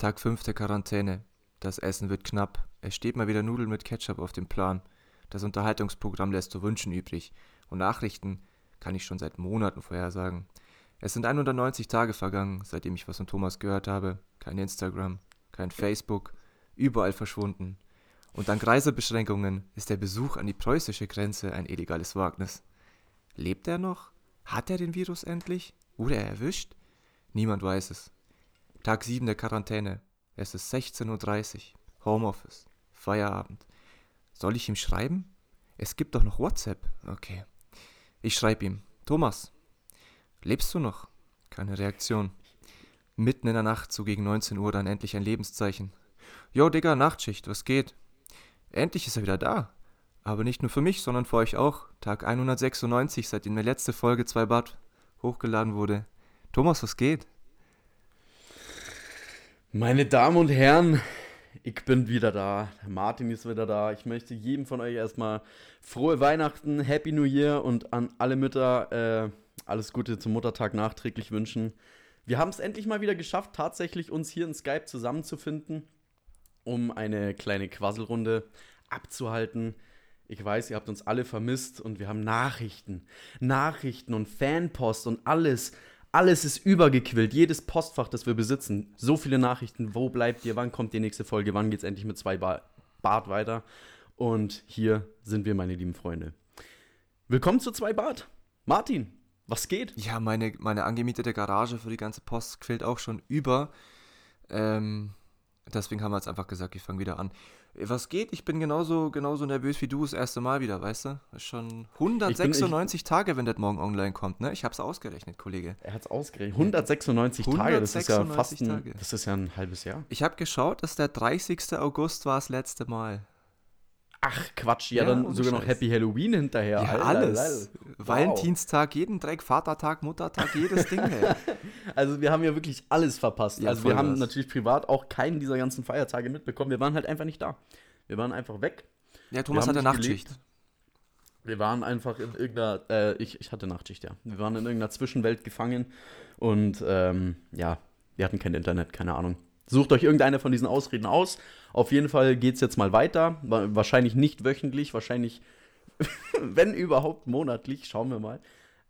Tag 5 der Quarantäne. Das Essen wird knapp. Es steht mal wieder Nudeln mit Ketchup auf dem Plan. Das Unterhaltungsprogramm lässt zu wünschen übrig. Und Nachrichten kann ich schon seit Monaten vorhersagen. Es sind 190 Tage vergangen, seitdem ich was von Thomas gehört habe. Kein Instagram, kein Facebook, überall verschwunden. Und dank Reisebeschränkungen ist der Besuch an die preußische Grenze ein illegales Wagnis. Lebt er noch? Hat er den Virus endlich? Wurde er erwischt? Niemand weiß es. Tag 7 der Quarantäne. Es ist 16.30 Uhr. Homeoffice. Feierabend. Soll ich ihm schreiben? Es gibt doch noch WhatsApp. Okay. Ich schreibe ihm. Thomas, lebst du noch? Keine Reaktion. Mitten in der Nacht, so gegen 19 Uhr, dann endlich ein Lebenszeichen. Jo, Digga, Nachtschicht, was geht? Endlich ist er wieder da. Aber nicht nur für mich, sondern für euch auch. Tag 196, seitdem die letzte Folge 2 Bad hochgeladen wurde. Thomas, was geht? Meine Damen und Herren, ich bin wieder da. Martin ist wieder da. Ich möchte jedem von euch erstmal frohe Weihnachten, Happy New Year und an alle Mütter äh, alles Gute zum Muttertag nachträglich wünschen. Wir haben es endlich mal wieder geschafft, tatsächlich uns hier in Skype zusammenzufinden, um eine kleine Quasselrunde abzuhalten. Ich weiß, ihr habt uns alle vermisst und wir haben Nachrichten, Nachrichten und Fanpost und alles alles ist übergequillt. Jedes Postfach, das wir besitzen. So viele Nachrichten. Wo bleibt ihr? Wann kommt die nächste Folge? Wann geht es endlich mit zwei Bar Bart weiter? Und hier sind wir, meine lieben Freunde. Willkommen zu zwei Bart. Martin, was geht? Ja, meine, meine angemietete Garage für die ganze Post quillt auch schon über. Ähm, deswegen haben wir jetzt einfach gesagt, ich fange wieder an. Was geht? Ich bin genauso, genauso nervös wie du das erste Mal wieder, weißt du? Das ist schon 196 ich, Tage, wenn das morgen online kommt, ne? Ich hab's ausgerechnet, Kollege. Er hat's ausgerechnet. 196, 196 Tage, das ist ja fast ein, Tage. das ist ja ein halbes Jahr. Ich habe geschaut, dass der 30. August war das letzte Mal. Ach Quatsch, ja, ja dann sogar noch Happy Halloween hinterher. Ja, Alter, alles. Alter. Wow. Valentinstag, jeden Dreck, Vatertag, Muttertag, jedes Ding. Ey. also wir haben ja wirklich alles verpasst. Ja, also wir haben was. natürlich privat auch keinen dieser ganzen Feiertage mitbekommen. Wir waren halt einfach nicht da. Wir waren einfach weg. Ja, Thomas hatte Nachtschicht. Gelebt. Wir waren einfach in irgendeiner, äh, ich, ich hatte Nachtschicht, ja. Wir waren in irgendeiner Zwischenwelt gefangen und ähm, ja, wir hatten kein Internet, keine Ahnung. Sucht euch irgendeine von diesen Ausreden aus. Auf jeden Fall geht es jetzt mal weiter. Wahrscheinlich nicht wöchentlich, wahrscheinlich, wenn überhaupt monatlich. Schauen wir mal.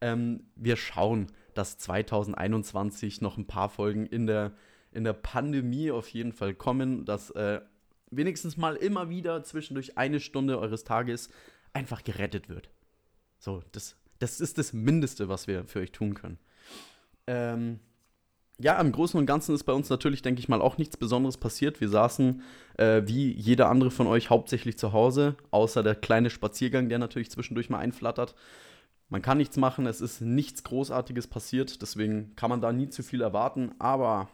Ähm, wir schauen, dass 2021 noch ein paar Folgen in der, in der Pandemie auf jeden Fall kommen, dass äh, wenigstens mal immer wieder zwischendurch eine Stunde eures Tages einfach gerettet wird. So, das, das ist das Mindeste, was wir für euch tun können. Ähm, ja, im Großen und Ganzen ist bei uns natürlich, denke ich mal, auch nichts Besonderes passiert. Wir saßen äh, wie jeder andere von euch hauptsächlich zu Hause, außer der kleine Spaziergang, der natürlich zwischendurch mal einflattert. Man kann nichts machen, es ist nichts Großartiges passiert, deswegen kann man da nie zu viel erwarten, aber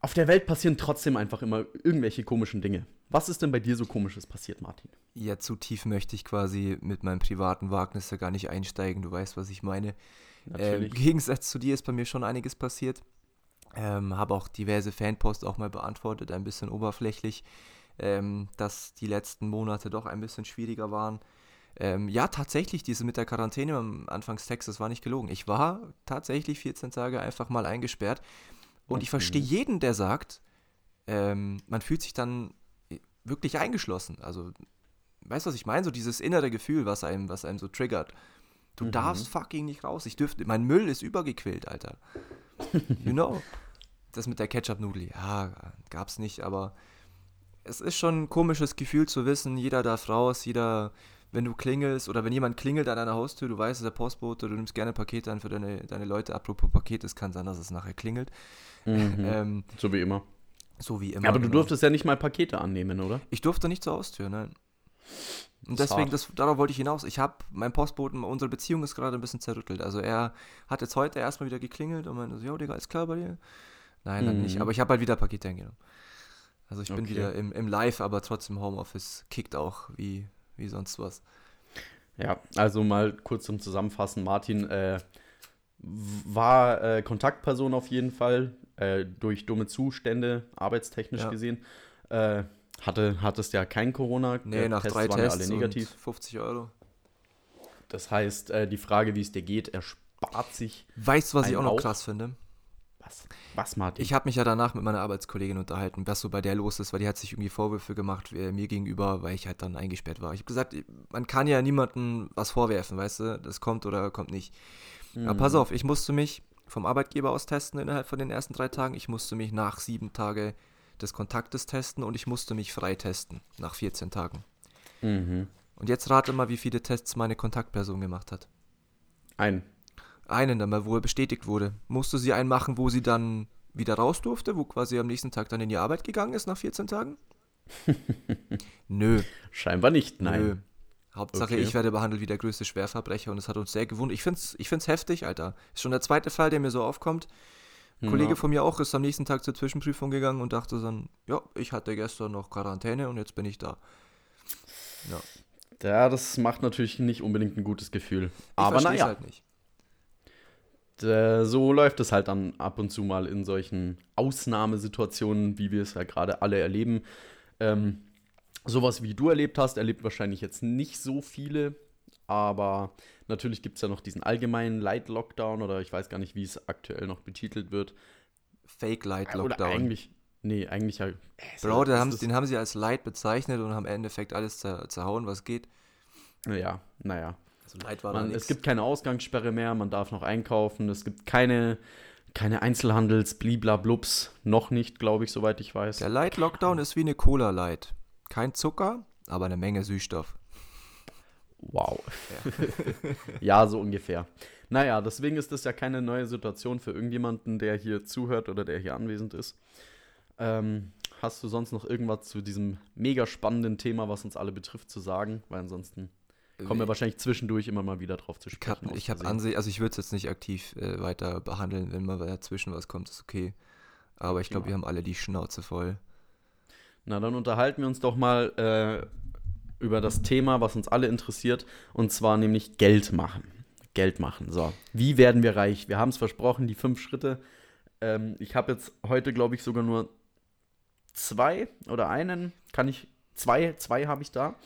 auf der Welt passieren trotzdem einfach immer irgendwelche komischen Dinge. Was ist denn bei dir so komisches passiert, Martin? Ja, zu tief möchte ich quasi mit meinem privaten Wagnis ja gar nicht einsteigen. Du weißt, was ich meine. Äh, Im Gegensatz zu dir ist bei mir schon einiges passiert. Ähm, habe auch diverse Fanposts auch mal beantwortet, ein bisschen oberflächlich, ähm, dass die letzten Monate doch ein bisschen schwieriger waren. Ähm, ja, tatsächlich, diese mit der Quarantäne am Anfangstext, das war nicht gelogen. Ich war tatsächlich 14 Tage einfach mal eingesperrt. Und okay. ich verstehe jeden, der sagt, ähm, man fühlt sich dann wirklich eingeschlossen. Also, weißt du, was ich meine? So dieses innere Gefühl, was einem, was einem so triggert. Du mhm. darfst fucking nicht raus. Ich dürfte, mein Müll ist übergequillt, Alter. You know. Das mit der Ketchup-Nudel, ja, gab's nicht, aber es ist schon ein komisches Gefühl zu wissen, jeder darf raus, jeder, wenn du klingelst oder wenn jemand klingelt an deiner Haustür, du weißt, es ist der Postbote, du nimmst gerne Pakete an für deine, deine Leute. Apropos Paket, es kann sein, dass es nachher klingelt. Mhm. Ähm, so wie immer. So wie immer. Ja, aber du genau. durftest ja nicht mal Pakete annehmen, oder? Ich durfte nicht zur Haustür, nein. Und deswegen, das, darauf wollte ich hinaus. Ich habe, mein Postboten, unsere Beziehung ist gerade ein bisschen zerrüttelt. Also er hat jetzt heute erstmal wieder geklingelt und meinte so, jo, Digga, ist klar bei dir? Nein, dann mhm. nicht. Aber ich habe halt wieder Pakete eingenommen. Also ich bin wieder im, im Live, aber trotzdem Homeoffice kickt auch wie, wie sonst was. Ja, also mal kurz zum Zusammenfassen. Martin äh, war äh, Kontaktperson auf jeden Fall, äh, durch dumme Zustände, arbeitstechnisch ja. gesehen. Hatte, hattest ja kein Corona. Nee, nach Tests drei waren Tests ja alle negativ. 50 Euro. Das heißt, äh, die Frage, wie es dir geht, erspart sich. Weißt du, was ich auch noch krass finde? Was? Was, Martin? Ich habe mich ja danach mit meiner Arbeitskollegin unterhalten, was so bei der los ist, weil die hat sich irgendwie Vorwürfe gemacht äh, mir gegenüber, weil ich halt dann eingesperrt war. Ich habe gesagt, man kann ja niemandem was vorwerfen, weißt du, das kommt oder kommt nicht. Mhm. Aber pass auf, ich musste mich vom Arbeitgeber aus testen innerhalb von den ersten drei Tagen. Ich musste mich nach sieben Tagen des Kontaktes testen und ich musste mich freitesten nach 14 Tagen. Mhm. Und jetzt rate mal, wie viele Tests meine Kontaktperson gemacht hat. Ein. Einen, dann mal, wo er bestätigt wurde. Musste sie einen machen, wo sie dann wieder raus durfte, wo quasi am nächsten Tag dann in die Arbeit gegangen ist nach 14 Tagen? Nö. Scheinbar nicht, nein. Nö. Hauptsache, okay. ich werde behandelt wie der größte Schwerverbrecher und es hat uns sehr gewundert. Ich finde es ich find's heftig, Alter. Ist schon der zweite Fall, der mir so aufkommt. Ein ja. Kollege von mir auch ist am nächsten Tag zur Zwischenprüfung gegangen und dachte dann, ja, ich hatte gestern noch Quarantäne und jetzt bin ich da. Ja. Ja, das macht natürlich nicht unbedingt ein gutes Gefühl. Ich Aber naja. Halt nicht. So läuft es halt dann ab und zu mal in solchen Ausnahmesituationen, wie wir es ja gerade alle erleben. Ähm, sowas wie du erlebt hast, erlebt wahrscheinlich jetzt nicht so viele. Aber natürlich gibt es ja noch diesen allgemeinen Light Lockdown oder ich weiß gar nicht, wie es aktuell noch betitelt wird. Fake Light Lockdown. Oder eigentlich, nee, eigentlich ja. Bro, den haben, den haben sie als Light bezeichnet und haben im Endeffekt alles zerhauen, was geht. Ja, naja. Also Light war man, Es gibt keine Ausgangssperre mehr, man darf noch einkaufen, es gibt keine, keine Einzelhandels, bliblablubs, noch nicht, glaube ich, soweit ich weiß. Der Light Lockdown ist wie eine Cola Light. Kein Zucker, aber eine Menge Süßstoff. Wow. Ja. ja, so ungefähr. Naja, deswegen ist das ja keine neue Situation für irgendjemanden, der hier zuhört oder der hier anwesend ist. Ähm, hast du sonst noch irgendwas zu diesem mega spannenden Thema, was uns alle betrifft, zu sagen? Weil ansonsten kommen wir wahrscheinlich zwischendurch immer mal wieder drauf zu sprechen. Ich habe Ansicht, also ich würde es jetzt nicht aktiv äh, weiter behandeln, wenn mal dazwischen was kommt, ist okay. Aber ich glaube, ja. wir haben alle die Schnauze voll. Na, dann unterhalten wir uns doch mal äh, über das Thema, was uns alle interessiert, und zwar nämlich Geld machen. Geld machen. So, wie werden wir reich? Wir haben es versprochen, die fünf Schritte. Ähm, ich habe jetzt heute, glaube ich, sogar nur zwei oder einen. Kann ich, zwei, zwei habe ich da.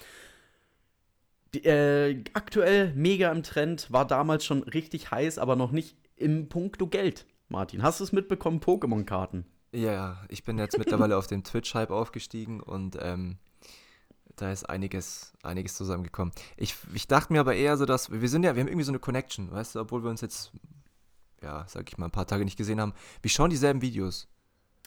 Die, äh, aktuell mega im Trend, war damals schon richtig heiß, aber noch nicht im Punkto Geld. Martin, hast du es mitbekommen, Pokémon-Karten? Ja, ich bin jetzt mittlerweile auf dem Twitch-Hype aufgestiegen und ähm, da ist einiges, einiges zusammengekommen. Ich, ich dachte mir aber eher so, dass wir sind ja, wir haben irgendwie so eine Connection, weißt du, obwohl wir uns jetzt, ja, sag ich mal, ein paar Tage nicht gesehen haben. Wir schauen dieselben Videos.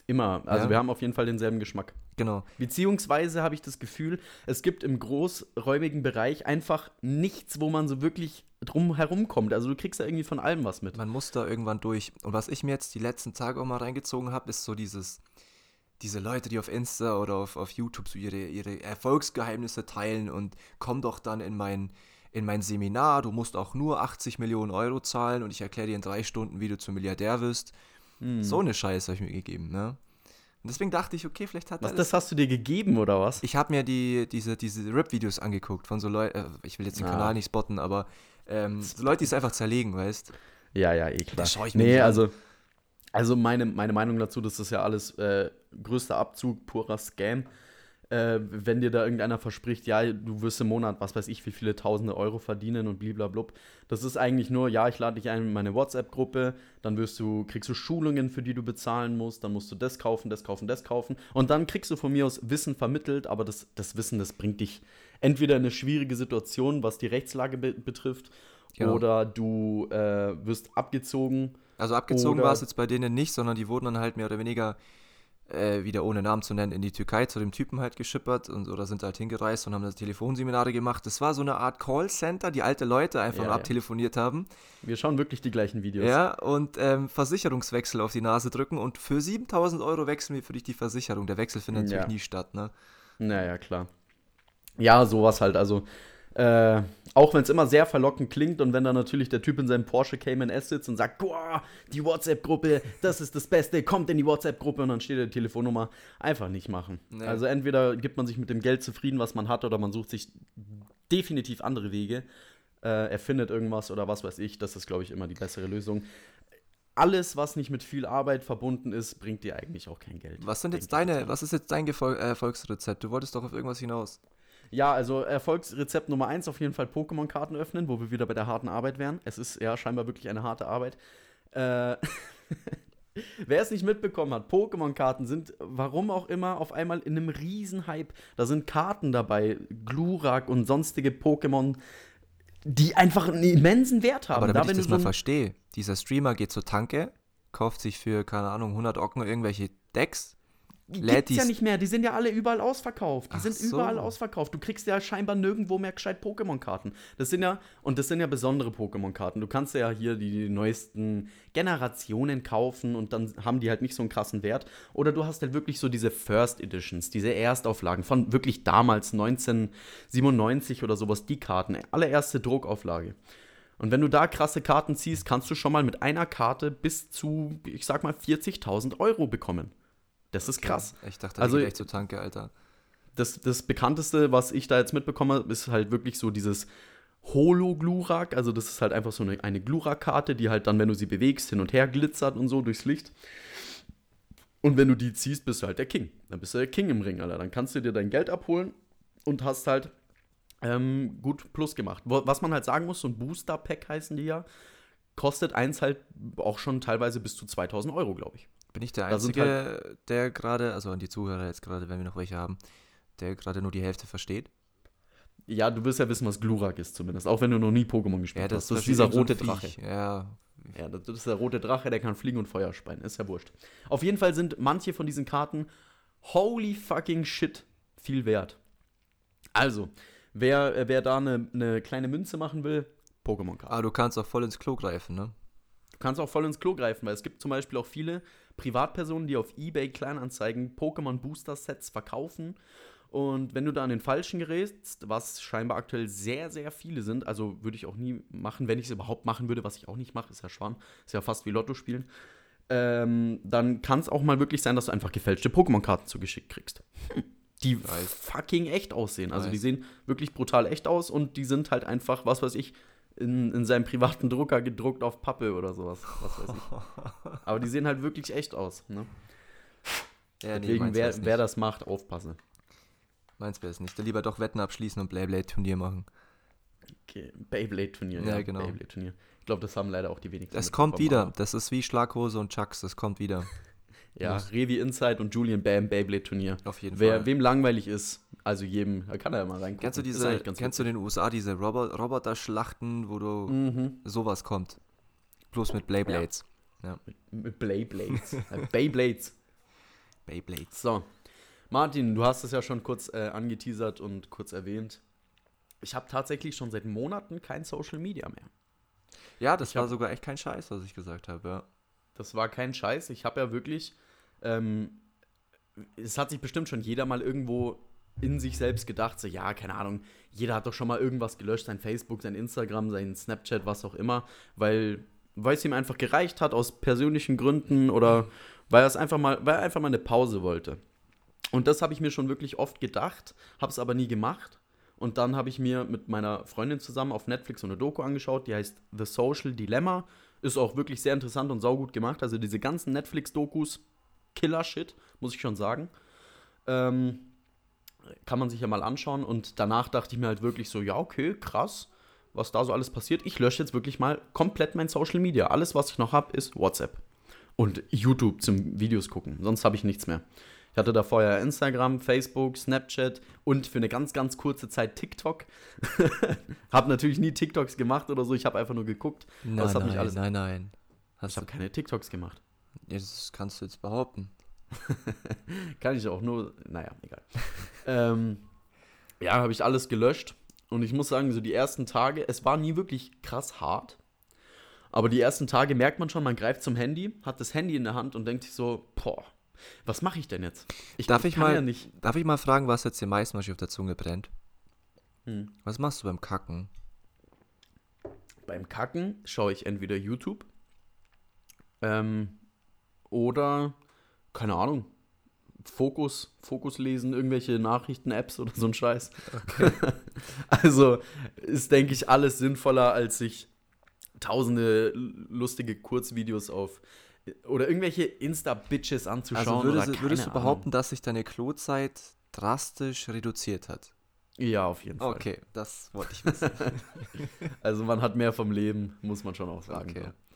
Immer. Also ja. wir haben auf jeden Fall denselben Geschmack. Genau. Beziehungsweise habe ich das Gefühl, es gibt im großräumigen Bereich einfach nichts, wo man so wirklich drum herumkommt. Also du kriegst da irgendwie von allem was mit. Man muss da irgendwann durch. Und was ich mir jetzt die letzten Tage auch mal reingezogen habe, ist so dieses, diese Leute, die auf Insta oder auf, auf YouTube so ihre, ihre Erfolgsgeheimnisse teilen und komm doch dann in mein, in mein Seminar, du musst auch nur 80 Millionen Euro zahlen und ich erkläre dir in drei Stunden, wie du zum Milliardär wirst. Hm. So eine Scheiße habe ich mir gegeben, ne? Und deswegen dachte ich, okay, vielleicht hat was, das hast du dir gegeben oder was? Ich habe mir die, diese, diese Rap-Videos angeguckt von so Leuten, äh, ich will jetzt den ah. Kanal nicht spotten, aber ähm, so Leute, die es einfach zerlegen, weißt Ja, ja, eh klar. Das schaue ich mir Nee, also, also meine, meine Meinung dazu, das ist ja alles äh, größter Abzug, purer Scam äh, wenn dir da irgendeiner verspricht, ja, du wirst im Monat, was weiß ich, wie viele tausende Euro verdienen und bliblablub. Das ist eigentlich nur, ja, ich lade dich ein in meine WhatsApp-Gruppe, dann wirst du, kriegst du Schulungen, für die du bezahlen musst, dann musst du das kaufen, das kaufen, das kaufen. Und dann kriegst du von mir aus Wissen vermittelt, aber das, das Wissen, das bringt dich entweder in eine schwierige Situation, was die Rechtslage be betrifft, genau. oder du äh, wirst abgezogen. Also abgezogen war es jetzt bei denen nicht, sondern die wurden dann halt mehr oder weniger äh, wieder ohne Namen zu nennen, in die Türkei zu dem Typen halt geschippert und oder sind halt hingereist und haben das Telefonseminare gemacht. Das war so eine Art Callcenter, die alte Leute einfach ja, abtelefoniert ja. haben. Wir schauen wirklich die gleichen Videos. Ja, und ähm, Versicherungswechsel auf die Nase drücken und für 7000 Euro wechseln wir für dich die Versicherung. Der Wechsel findet natürlich nie statt, ne? Naja, klar. Ja, sowas halt. Also äh, auch wenn es immer sehr verlockend klingt und wenn dann natürlich der Typ in seinem Porsche Cayman S sitzt und sagt, boah, die WhatsApp-Gruppe, das ist das Beste, kommt in die WhatsApp-Gruppe und dann steht die Telefonnummer, einfach nicht machen. Nee. Also entweder gibt man sich mit dem Geld zufrieden, was man hat, oder man sucht sich definitiv andere Wege, äh, erfindet irgendwas oder was weiß ich, das ist, glaube ich, immer die bessere Lösung. Alles, was nicht mit viel Arbeit verbunden ist, bringt dir eigentlich auch kein Geld. Was sind jetzt deine, was ist jetzt dein Gefol Erfolgsrezept? Du wolltest doch auf irgendwas hinaus. Ja, also Erfolgsrezept Nummer eins auf jeden Fall Pokémon-Karten öffnen, wo wir wieder bei der harten Arbeit wären. Es ist ja scheinbar wirklich eine harte Arbeit. Äh, Wer es nicht mitbekommen hat, Pokémon-Karten sind, warum auch immer, auf einmal in einem Riesenhype. Da sind Karten dabei, Glurak und sonstige Pokémon, die einfach einen immensen Wert haben. Aber damit da, ich das mal verstehe, dieser Streamer geht zur Tanke, kauft sich für, keine Ahnung, 100 Ocken irgendwelche Decks, Die lädt gibt's ja nicht mehr, die sind ja alle überall ausverkauft. Die Ach sind so. überall ausverkauft. Du kriegst ja scheinbar nirgendwo mehr gescheit Pokémon-Karten. Das sind ja, und das sind ja besondere Pokémon-Karten. Du kannst ja hier die neuesten Generationen kaufen und dann haben die halt nicht so einen krassen Wert. Oder du hast halt wirklich so diese First Editions, diese Erstauflagen von wirklich damals 1997 oder sowas, die Karten, allererste Druckauflage. Und wenn du da krasse Karten ziehst, kannst du schon mal mit einer Karte bis zu, ich sag mal, 40.000 Euro bekommen. Das ist krass. Ich dachte, Also- also, geht echt zur Tanke, Alter. Das, das bekannteste, was ich da jetzt mitbekomme, ist halt wirklich so dieses Holo-Glurak. Also, das ist halt einfach so eine, eine Glurak-Karte, die halt dann, wenn du sie bewegst, hin und her glitzert und so durchs Licht. Und wenn du die ziehst, bist du halt der King. Dann bist du der King im Ring, Alter. Dann kannst du dir dein Geld abholen und hast halt ähm, gut Plus gemacht. Was man halt sagen muss, so ein Booster-Pack heißen die ja, kostet eins halt auch schon teilweise bis zu 2000 Euro, glaube ich. Bin ich der Einzige, der gerade, also an die Zuhörer jetzt gerade, wenn wir noch welche haben, der gerade nur die Hälfte versteht? Ja, du wirst ja wissen, was Glurak ist zumindest, auch wenn du noch nie Pokémon gespielt hast. Das ist dieser rote so Drache. Ja, Ja, das ist der rote Drache, der kann fliegen und Feuer speien. Ist ja wurscht. Auf jeden Fall sind manche von diesen Karten holy fucking shit viel wert. Also, wer, äh, wer da eine, eine kleine Münze machen will, Pokémon-Karten. aber du kannst auch voll ins Klo greifen, ne? Du kannst auch voll ins Klo greifen, weil es gibt zum Beispiel auch viele Privatpersonen, die auf Ebay Kleinanzeigen Pokémon Booster Sets verkaufen. Und wenn du da an den falschen gerätst, was scheinbar aktuell sehr, sehr viele sind, also würde ich auch nie machen, wenn ich es überhaupt machen würde, was ich auch nicht mache, ist ja Schwan, ist ja fast wie Lotto spielen, ähm, dann kann es auch mal wirklich sein, dass du einfach gefälschte Pokémon-Karten zugeschickt kriegst. Hm. Die Weiß. fucking echt aussehen. Also die Weiß. sehen wirklich brutal echt aus und die sind halt einfach, was weiß ich, in, in seinem privaten Drucker gedruckt auf Pappe oder sowas. Was weiß ich. Aber die sehen halt wirklich echt aus. Ne? Ja, Deswegen, meins wer, wer das macht, aufpassen. Meins wäre es nicht. Dann lieber doch Wetten abschließen und Beyblade-Turnier machen. Okay. Beyblade-Turnier. Ja, genau. Beyblade-Turnier. Ich glaube, das haben leider auch die wenigsten. Es kommt wieder. Das ist wie Schlaghose und Chucks. Das kommt wieder. Ja, Muss. Revi Inside und Julian Bam Beyblade-Turnier. Auf jeden Wer, Fall. Wem langweilig ist, also jedem, da kann er ja mal reingucken. Kennst du diese, kennst du in den USA diese Robo Roboter-Schlachten, wo du Mhm. sowas kommt? Bloß mit Beyblades. Mit Beyblades. Äh, Beyblades. Beyblades. So, Martin, du hast es ja schon kurz äh, angeteasert und kurz erwähnt. Ich habe tatsächlich schon seit Monaten kein Social Media mehr. Ja, das Ich war hab- sogar echt kein Scheiß, was ich gesagt habe. Ja. Das war kein Scheiß. Ich habe ja wirklich. Ähm, es hat sich bestimmt schon jeder mal irgendwo in sich selbst gedacht, so, ja, keine Ahnung, jeder hat doch schon mal irgendwas gelöscht, sein Facebook, sein Instagram, sein Snapchat, was auch immer, weil, weil es ihm einfach gereicht hat aus persönlichen Gründen oder weil er einfach mal, weil er einfach mal eine Pause wollte. Und das habe ich mir schon wirklich oft gedacht, habe es aber nie gemacht. Und dann habe ich mir mit meiner Freundin zusammen auf Netflix so eine Doku angeschaut, die heißt The Social Dilemma. Ist auch wirklich sehr interessant und saugut gemacht. Also diese ganzen Netflix-Dokus, Killer-Shit, muss ich schon sagen. Ähm, kann man sich ja mal anschauen. Und danach dachte ich mir halt wirklich so, ja, okay, krass, was da so alles passiert. Ich lösche jetzt wirklich mal komplett mein Social Media. Alles, was ich noch habe, ist WhatsApp. Und YouTube zum Videos gucken. Sonst habe ich nichts mehr. Ich hatte da vorher Instagram, Facebook, Snapchat und für eine ganz, ganz kurze Zeit TikTok. habe natürlich nie TikToks gemacht oder so. Ich habe einfach nur geguckt. Nein, nein, nein, nein. Ich Hast habe du, keine TikToks gemacht. Das kannst du jetzt behaupten. Kann ich auch nur, naja, egal. ähm, ja, habe ich alles gelöscht. Und ich muss sagen, so die ersten Tage, es war nie wirklich krass hart. Aber die ersten Tage merkt man schon, man greift zum Handy, hat das Handy in der Hand und denkt sich so, boah, was mache ich denn jetzt? Ich, Darf ich mal- ja nicht. Darf ich mal fragen, was jetzt dir meistens auf der Zunge brennt? Hm. Was machst du beim Kacken? Beim Kacken schaue ich entweder YouTube ähm, oder, keine Ahnung, Fokus, Fokus lesen, irgendwelche Nachrichten-Apps oder so ein Scheiß. also ist, denke ich, alles sinnvoller, als sich tausende lustige Kurzvideos auf oder irgendwelche Insta-Bitches anzuschauen. Also würdest, oder du- würdest du behaupten, dass sich deine Klozeit drastisch reduziert hat? Ja, auf jeden Fall. Okay, das wollte ich wissen. Also man hat mehr vom Leben, muss man schon auch sagen. Okay. So.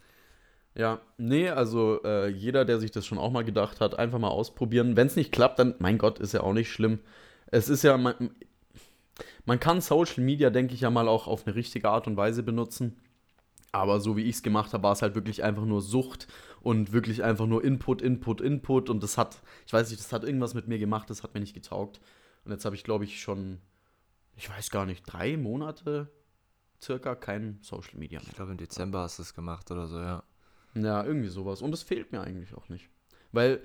Ja, nee, also äh, jeder, der sich das schon auch mal gedacht hat, einfach mal ausprobieren. Wenn es nicht klappt, dann, mein Gott, ist ja auch nicht schlimm. Es ist ja, man, man kann Social Media, denke ich ja mal, auch auf eine richtige Art und Weise benutzen. Aber so wie ich es gemacht habe, war es halt wirklich einfach nur Sucht und wirklich einfach nur Input, Input, Input. Und das hat, ich weiß nicht, das hat irgendwas mit mir gemacht, das hat mir nicht getaugt. Und jetzt habe ich, glaube ich, schon, ich weiß gar nicht, drei Monate circa kein Social Media mehr. Ich glaube, im Dezember hast du es gemacht oder so, ja. Ja, irgendwie sowas. Und es fehlt mir eigentlich auch nicht. Weil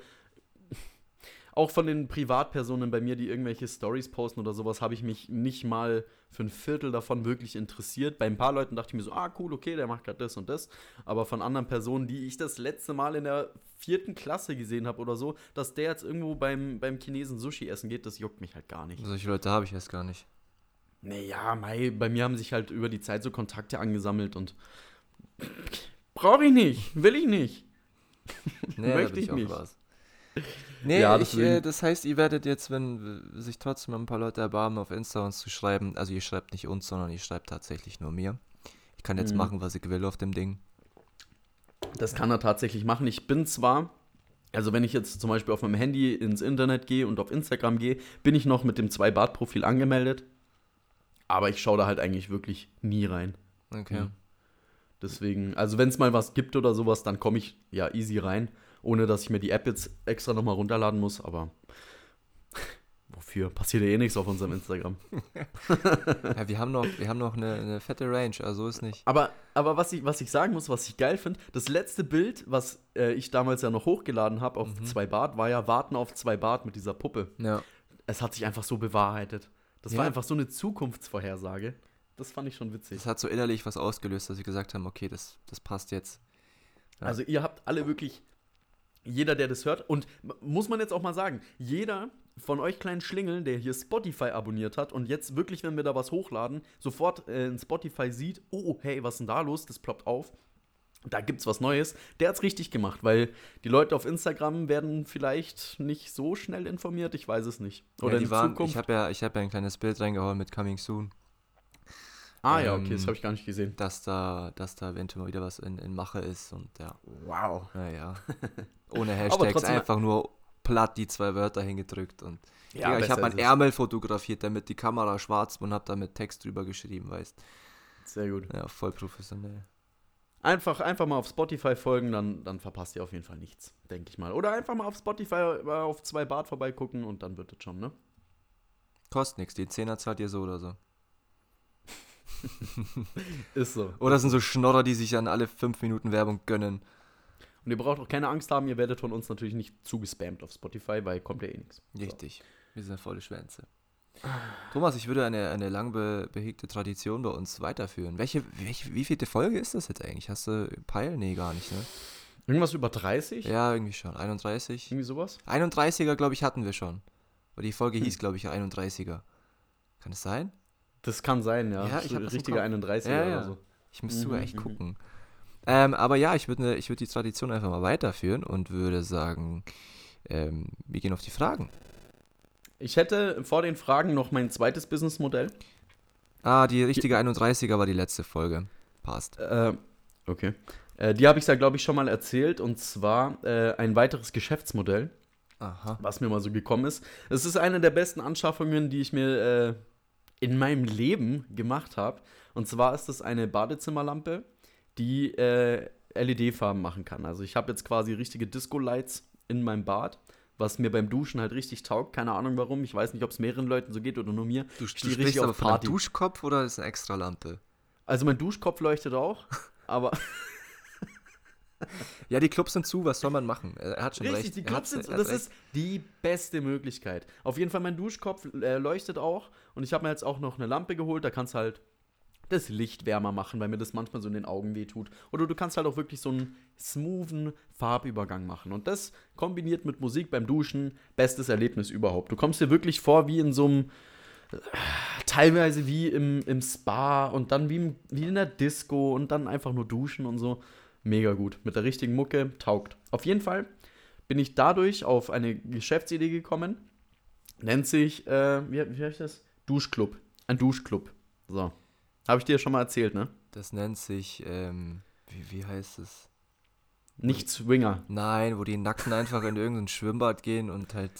auch von den Privatpersonen bei mir, die irgendwelche Stories posten oder sowas, habe ich mich nicht mal für ein Viertel davon wirklich interessiert. Bei ein paar Leuten dachte ich mir so, ah, cool, okay, der macht gerade das und das. Aber von anderen Personen, die ich das letzte Mal in der vierten Klasse gesehen habe oder so, dass der jetzt irgendwo beim, beim Chinesen Sushi essen geht, das juckt mich halt gar nicht. Solche Leute habe ich erst gar nicht. Naja, Mai, bei mir haben sich halt über die Zeit so Kontakte angesammelt und brauche ich nicht, will ich nicht. Nee, Möchte ich bin nicht. Raus. Nee, Ja, ich, äh, das heißt, ihr werdet jetzt, wenn sich trotzdem ein paar Leute erbarmen, auf Insta uns zu schreiben, also ihr schreibt nicht uns, sondern ihr schreibt tatsächlich nur mir. Ich kann jetzt Mhm. machen, was ich will auf dem Ding. Das kann er tatsächlich machen. Ich bin zwar, also wenn ich jetzt zum Beispiel auf meinem Handy ins Internet gehe und auf Instagram gehe, bin ich noch mit dem Zwei-Bart-Profil angemeldet. Aber ich schaue da halt eigentlich wirklich nie rein. Okay. Mhm. Deswegen, also wenn es mal was gibt oder sowas, dann komme ich ja easy rein, ohne dass ich mir die App jetzt extra nochmal runterladen muss. Aber wofür? Passiert ja eh nichts auf unserem Instagram. Ja, wir haben noch, wir haben noch eine, eine fette Range, also so ist nicht. Aber, aber was, ich, was ich sagen muss, was ich geil finde, das letzte Bild, was äh, ich damals ja noch hochgeladen habe auf Mhm. zwei Bart, war ja Warten auf zwei Bart mit dieser Puppe. Ja. Es hat sich einfach so bewahrheitet. Das Ja. war einfach so eine Zukunftsvorhersage. Das fand ich schon witzig. Das hat so innerlich was ausgelöst, dass wir gesagt haben, okay, das, das passt jetzt. Ja. Also ihr habt alle wirklich, jeder, der das hört, und muss man jetzt auch mal sagen, jeder von euch kleinen Schlingeln, der hier Spotify abonniert hat und jetzt wirklich, wenn wir da was hochladen, sofort äh, in Spotify sieht, oh, hey, was ist denn da los? Das ploppt auf. Da gibt's was Neues. Der hat's richtig gemacht, weil die Leute auf Instagram werden vielleicht nicht so schnell informiert, ich weiß es nicht. Oder ja, die in waren, Zukunft. ich habe ja, ich hab ja ein kleines Bild reingehauen mit Coming Soon, ah ja, okay, ähm, das habe ich gar nicht gesehen. dass da, dass da eventuell mal wieder was in, in Mache ist und ja, Wow. naja. Ohne Hashtags, einfach nur platt die zwei Wörter hingedrückt und Ja, Digga, ich habe mein. Ärmel fotografiert, damit die Kamera schwarz war und habe damit Text drüber geschrieben, weißt. Sehr gut. Ja, voll professionell. Einfach, einfach mal auf Spotify folgen, dann, dann verpasst ihr auf jeden Fall nichts, denke ich mal. Oder einfach mal auf Spotify äh, auf zwei Bart vorbeigucken und dann wird es schon, ne? Kostet nichts, die Zehner zahlt ihr so oder so. Ist so. Oder sind so Schnorrer, die sich an alle fünf Minuten Werbung gönnen. Und ihr braucht auch keine Angst haben, ihr werdet von uns natürlich nicht zugespammt auf Spotify, weil kommt ja eh nichts. Richtig. Wir sind volle Schwänze. Thomas, ich würde eine, eine lang be behegte Tradition bei uns weiterführen. Welche, welche, wie vielte Folge ist das jetzt eigentlich? Hast du Peil? Nee, gar nicht, ne? Irgendwas über 30? Ja, irgendwie schon. 31? Irgendwie sowas? 31er, glaube ich, hatten wir schon. Aber die Folge hieß, glaube ich, 31er. Kann es sein? Das kann sein, ja. Ja, ich Kopf. 31er Ja, oder ja. so. Ich müsste Mhm, sogar echt mhm. gucken. Ähm, aber ja, ich würde ne, ich würd die Tradition einfach mal weiterführen und würde sagen, ähm, wir gehen auf die Fragen. Ich hätte vor den Fragen noch mein zweites Businessmodell. Ah, die richtige 31er war die letzte Folge. Passt. Äh, okay. Äh, die habe ich ja, glaube ich, schon mal erzählt. Und zwar äh, ein weiteres Geschäftsmodell. Aha. was mir mal so gekommen ist. Es ist eine der besten Anschaffungen, die ich mir äh, in meinem Leben gemacht habe. Und zwar ist es eine Badezimmerlampe, die äh, LED-Farben machen kann. Also ich habe jetzt quasi richtige Disco-Lights in meinem Bad, was mir beim Duschen halt richtig taugt. Keine Ahnung warum. Ich weiß nicht, ob es mehreren Leuten so geht oder nur mir. Du, du sprichst aber auf von. Duschkopf oder ist eine extra Lampe? Also mein Duschkopf leuchtet auch, aber Ja, die Clubs sind zu, was soll man machen? Er hat schon Richtig, recht. die Clubs sind, hat das recht. ist die beste Möglichkeit. Auf jeden Fall, mein Duschkopf äh, leuchtet auch und ich habe mir jetzt auch noch eine Lampe geholt, da kannst halt das Licht wärmer machen, weil mir das manchmal so in den Augen wehtut. Oder du kannst halt auch wirklich so einen smoothen Farbübergang machen. Und das kombiniert mit Musik beim Duschen, bestes Erlebnis überhaupt. Du kommst dir wirklich vor wie in so einem, äh, teilweise wie im, im Spa und dann wie, im, wie in der Disco und dann einfach nur duschen und so. Mega gut. Mit der richtigen Mucke taugt. Auf jeden Fall bin ich dadurch auf eine Geschäftsidee gekommen. Nennt sich, äh, wie, wie heißt das? Duschclub. Ein Duschclub. So. Habe ich dir schon mal erzählt, ne? Das nennt sich, ähm, wie, wie heißt es? Nicht Swinger. Nein, wo die Nackten einfach in irgendein Schwimmbad gehen und halt.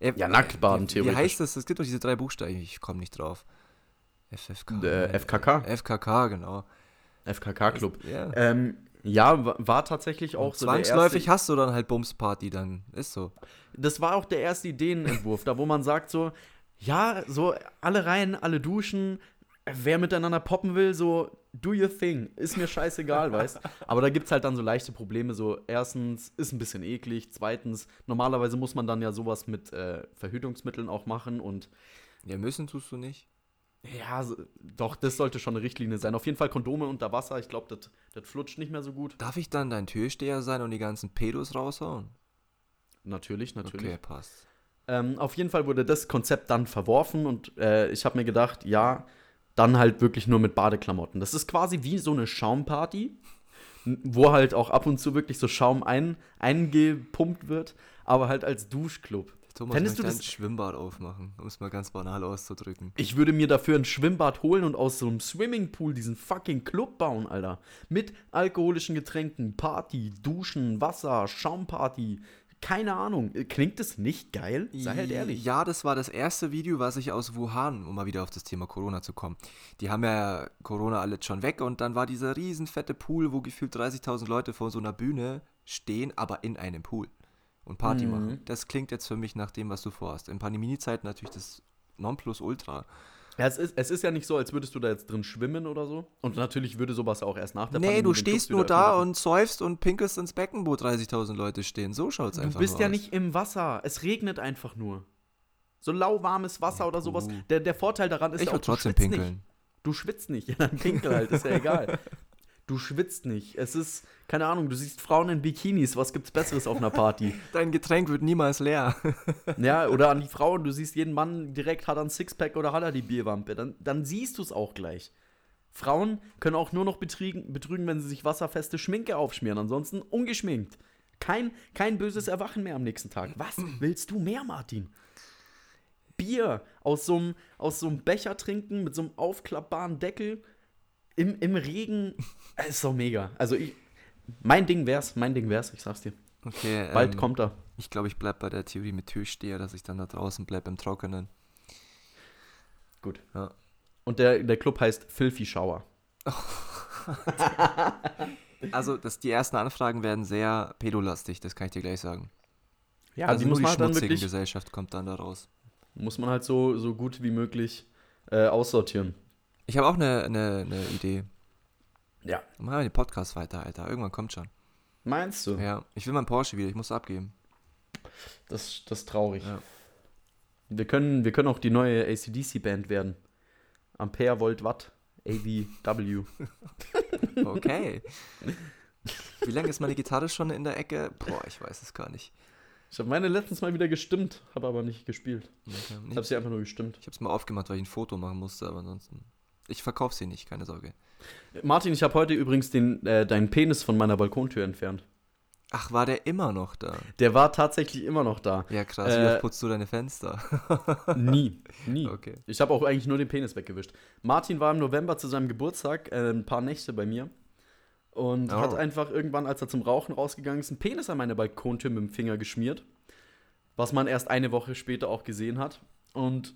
Äh, Ja, nackt baden, wie, Wie theoretisch. heißt das? Es gibt doch diese drei Buchstaben, ich komme nicht drauf. FFK. Äh, FKK. FKK, genau. FKK-Club. Ja. Ähm, ja, wa- war tatsächlich auch so der zwangsläufig hast du dann halt Bumsparty, dann ist so. Das war auch der erste Ideenentwurf, da wo man sagt so, ja, so alle rein, alle duschen, wer miteinander poppen will, so do your thing, ist mir scheißegal, weißt. Aber da gibt's halt dann so leichte Probleme, so erstens ist ein bisschen eklig, zweitens normalerweise muss man dann ja sowas mit äh, Verhütungsmitteln auch machen und Ja, müssen tust du nicht. Ja, doch, das sollte schon eine Richtlinie sein. Auf jeden Fall Kondome unter Wasser, ich glaube, das flutscht nicht mehr so gut. Darf ich dann dein Türsteher sein und die ganzen Pedos raushauen? Natürlich, natürlich. Okay, passt. Ähm, auf jeden Fall wurde das Konzept dann verworfen und äh, ich habe mir gedacht, ja, dann halt wirklich nur mit Badeklamotten. Das ist quasi wie so eine Schaumparty, wo halt auch ab und zu wirklich so Schaum ein, eingepumpt wird, aber halt als Duschclub. Thomas Fändest möchte du ein das- Schwimmbad aufmachen, um es mal ganz banal auszudrücken. Ich würde mir dafür ein Schwimmbad holen und aus so einem Swimmingpool diesen fucking Club bauen, Alter. Mit alkoholischen Getränken, Party, Duschen, Wasser, Schaumparty. Keine Ahnung. Klingt das nicht geil? Sei halt ehrlich. Ja, das war das erste Video, was ich aus Wuhan, um mal wieder auf das Thema Corona zu kommen. Die haben ja Corona alles schon weg und dann war dieser riesen fette Pool, wo gefühlt 30.000 Leute vor so einer Bühne stehen, aber in einem Pool und Party Mhm. machen. Das klingt jetzt für mich nach dem, was du vorhast. In Pandemie-Zeiten natürlich das Nonplusultra. Ja, es ist, es ist ja nicht so, als würdest du da jetzt drin schwimmen oder so. Und natürlich würde sowas auch erst nach der Nee, Pandemie du stehst nur da und säufst und pinkelst ins Becken, wo 30.000 Leute stehen. So schaut's Du einfach bist nur ja aus. nicht im Wasser. Es regnet einfach nur. So lauwarmes Wasser Ja, oder sowas. Der, der Vorteil daran ist Ich ja auch, trotzdem du schwitzt pinkeln. nicht. Du schwitzt nicht. Ja, dann pinkel halt, ist ja egal. Du schwitzt nicht. Es ist, keine Ahnung, du siehst Frauen in Bikinis. Was gibt's Besseres auf einer Party? Dein Getränk wird niemals leer. ja, oder an die Frauen, du siehst jeden Mann direkt, hat er ein Sixpack oder hat er die Bierwampe. Dann, dann siehst du es auch gleich. Frauen können auch nur noch betrügen, betrügen, wenn sie sich wasserfeste Schminke aufschmieren. Ansonsten ungeschminkt. Kein, kein böses Erwachen mehr am nächsten Tag. Was willst du mehr, Martin? Bier aus so einem aus so einem Becher trinken mit so einem aufklappbaren Deckel im, im Regen. Ist so mega. Also ich, mein Ding wär's, mein Ding wär's, ich sag's dir. Okay, Bald ähm, kommt er. Ich glaube, ich bleib bei der Theorie mit Türsteher, dass ich dann da draußen bleib im Trockenen. Gut. Ja. Und der, der Club heißt Filthy Shower. Also, das, die ersten Anfragen werden sehr pedolastig, das kann ich dir gleich sagen. Ja, also die nur muss die man dann schmutzige wirklich, Gesellschaft kommt dann da raus. muss man halt so, so gut wie möglich äh, aussortieren. Ich habe auch eine, eine, eine Idee. Ja. Machen wir den Podcast weiter, Alter. Irgendwann kommt schon. Meinst du? Ja, ich will meinen Porsche wieder, ich muss abgeben. Das, das ist traurig. Ja. Wir, können, wir können auch die neue ACDC-Band werden. Ampere, Volt, Watt, AVW. Okay. Wie lange ist meine Gitarre schon in der Ecke? Boah, ich weiß es gar nicht. Ich habe meine letztens mal wieder gestimmt, habe aber nicht gespielt. Okay. Ich habe sie einfach nur gestimmt. Ich habe es mal aufgemacht, weil ich ein Foto machen musste, aber ansonsten. Ich verkaufe sie nicht, keine Sorge. Martin, ich habe heute übrigens den, äh, deinen Penis von meiner Balkontür entfernt. Ach, war der immer noch da? Der war tatsächlich immer noch da. Ja, krass. Wie Äh, oft putzt du deine Fenster? Nie, nie. Okay. Ich habe auch eigentlich nur den Penis weggewischt. Martin war im November zu seinem Geburtstag äh, ein paar Nächte bei mir und Oh. hat einfach irgendwann, als er zum Rauchen rausgegangen ist, einen Penis an meine Balkontür mit dem Finger geschmiert. Was man erst eine Woche später auch gesehen hat. Und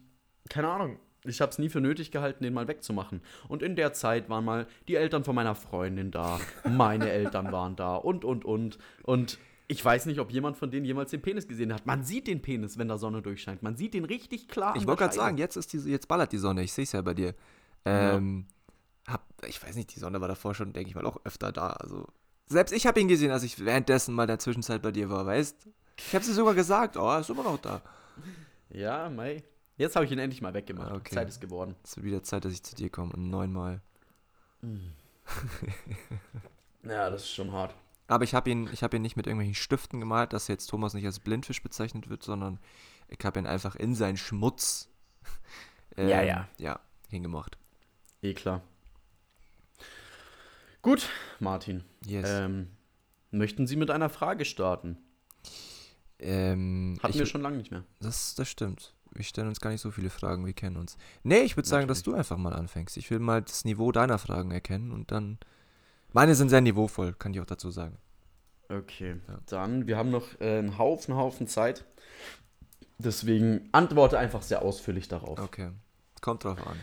keine Ahnung, ich habe es nie für nötig gehalten, den mal wegzumachen. Und in der Zeit waren mal die Eltern von meiner Freundin da, meine Eltern waren da und, und, und. Und ich weiß nicht, ob jemand von denen jemals den Penis gesehen hat. Man sieht den Penis, wenn da Sonne durchscheint. Man sieht den richtig klar. Ich wollte gerade sagen, jetzt, ist die, jetzt ballert die Sonne, ich sehe es ja bei dir. Ähm, hab, ich weiß nicht, die Sonne war davor schon, denke ich mal, auch öfter da. Also, selbst ich habe ihn gesehen, als ich währenddessen mal in der Zwischenzeit bei dir war, weißt Ich habe sie sogar gesagt, oh, er ist immer noch da. Ja, Mai. Jetzt habe ich ihn endlich mal weggemacht. Ah, okay. Zeit ist geworden. Es wird wieder Zeit, dass ich zu dir komme, neunmal. Ja, das ist schon hart. Aber ich habe ihn, ich hab ihn nicht mit irgendwelchen Stiften gemalt, dass jetzt Thomas nicht als Blindfisch bezeichnet wird, sondern ich habe ihn einfach in seinen Schmutz ähm, Ja, ja. ja, hingemacht. Eh klar. Gut, Martin. Yes. Ähm, möchten Sie mit einer Frage starten? ähm, Hatten ich, wir schon lange nicht mehr. Das, das stimmt. Wir stellen uns gar nicht so viele Fragen, wir kennen uns. Nee, ich würde sagen, dass du einfach mal anfängst. Ich will mal das Niveau deiner Fragen erkennen und dann. Meine sind sehr niveauvoll, kann ich auch dazu sagen. Okay, Ja. dann, wir haben noch äh, einen Haufen, Haufen Zeit. Deswegen antworte einfach sehr ausführlich darauf. Okay. Kommt drauf an.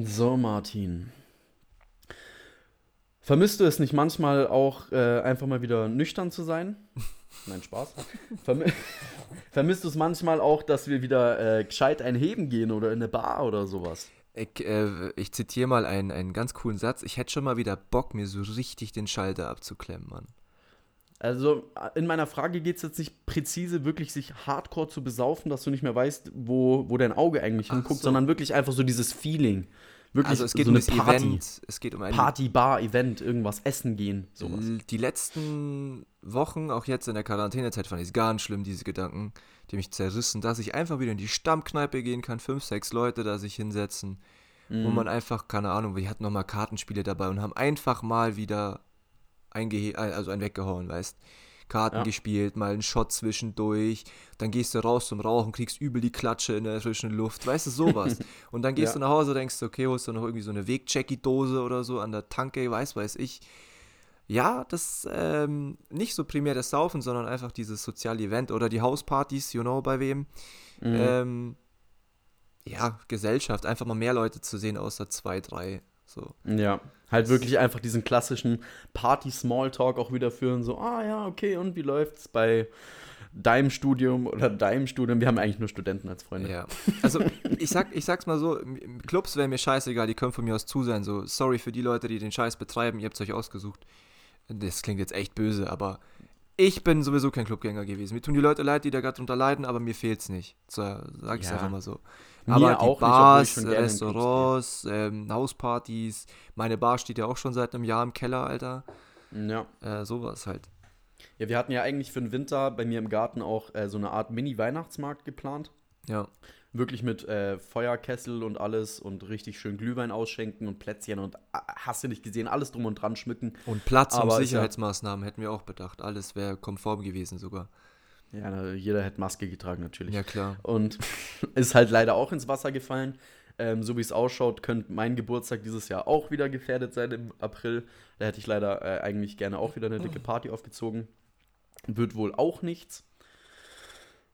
Mm, So, Martin. Vermisst du es nicht manchmal auch, äh, einfach mal wieder nüchtern zu sein? Nein, Spaß. Vermi Vermisst du es manchmal auch, dass wir wieder äh, gescheit einheben gehen oder in eine Bar oder sowas? Ich, äh, ich zitiere mal einen, einen ganz coolen Satz. Ich hätte schon mal wieder Bock, mir so richtig den Schalter abzuklemmen, Mann. Also in meiner Frage geht es jetzt nicht präzise, wirklich sich hardcore zu besaufen, dass du nicht mehr weißt, wo, wo dein Auge eigentlich Ach hinguckt, so. sondern wirklich einfach so dieses Feeling. Wirklich Also es geht so um eine Party. Event. Es geht um ein Party, Bar, Event, irgendwas essen gehen, sowas. Die letzten Wochen, auch jetzt in der Quarantänezeit, fand ich es ganz schlimm, diese Gedanken, die mich zerrissen, dass ich einfach wieder in die Stammkneipe gehen kann, fünf, sechs Leute da sich hinsetzen, wo Mhm. man einfach, keine Ahnung, wir hatten nochmal Kartenspiele dabei und haben einfach mal wieder eingehe also einen weggehauen, weißt Karten Ja. gespielt, mal einen Shot zwischendurch, dann gehst du raus zum Rauchen, kriegst übel die Klatsche in der frischen Luft, weißt du, sowas. Und dann gehst Ja. du nach Hause, denkst du, okay, holst du noch irgendwie so eine Weg-Jackie-Dose oder so an der Tanke, weiß, weiß ich. Ja, das ähm, nicht so primär das Saufen, sondern einfach dieses soziale Event oder die Hauspartys, you know, bei wem. Mhm. Ähm, ja, Gesellschaft, einfach mal mehr Leute zu sehen, außer zwei, drei. So. Ja, halt wirklich einfach diesen klassischen Party-Smalltalk auch wieder führen. So, ah ja, okay, und wie läuft's bei deinem Studium oder deinem Studium? Wir haben eigentlich nur Studenten als Freunde. Ja. Also ich sag, ich sag's mal so, Clubs wäre mir scheißegal, die können von mir aus zu sein. So, sorry für die Leute, die den Scheiß betreiben, ihr habt's euch ausgesucht. Das klingt jetzt echt böse, aber ich bin sowieso kein Clubgänger gewesen. Mir tun die Leute leid, die da gerade drunter leiden, aber mir fehlt's nicht. So, sag ich's Ja. einfach mal so. Mir aber die auch nicht, ich Bars, gehe. Restaurants, ähm, Hauspartys, meine Bar steht ja auch schon seit einem Jahr im Keller, Alter. Ja. Äh, sowas halt. Ja, wir hatten ja eigentlich für den Winter bei mir im Garten auch äh, so eine Art Mini-Weihnachtsmarkt geplant. Ja. Wirklich mit äh, Feuerkessel und alles und richtig schön Glühwein ausschenken und Plätzchen und ah, hast du nicht gesehen, alles drum und dran schmücken. Und Platz und Sicherheitsmaßnahmen hätten wir auch bedacht. Alles wäre konform gewesen sogar. Ja, jeder hätte Maske getragen natürlich. Ja, klar. Und ist halt leider auch ins Wasser gefallen. Ähm, so wie es ausschaut, könnte mein Geburtstag dieses Jahr auch wieder gefährdet sein im April. Da hätte ich leider äh, eigentlich gerne auch wieder eine dicke Party aufgezogen. Wird wohl auch nichts.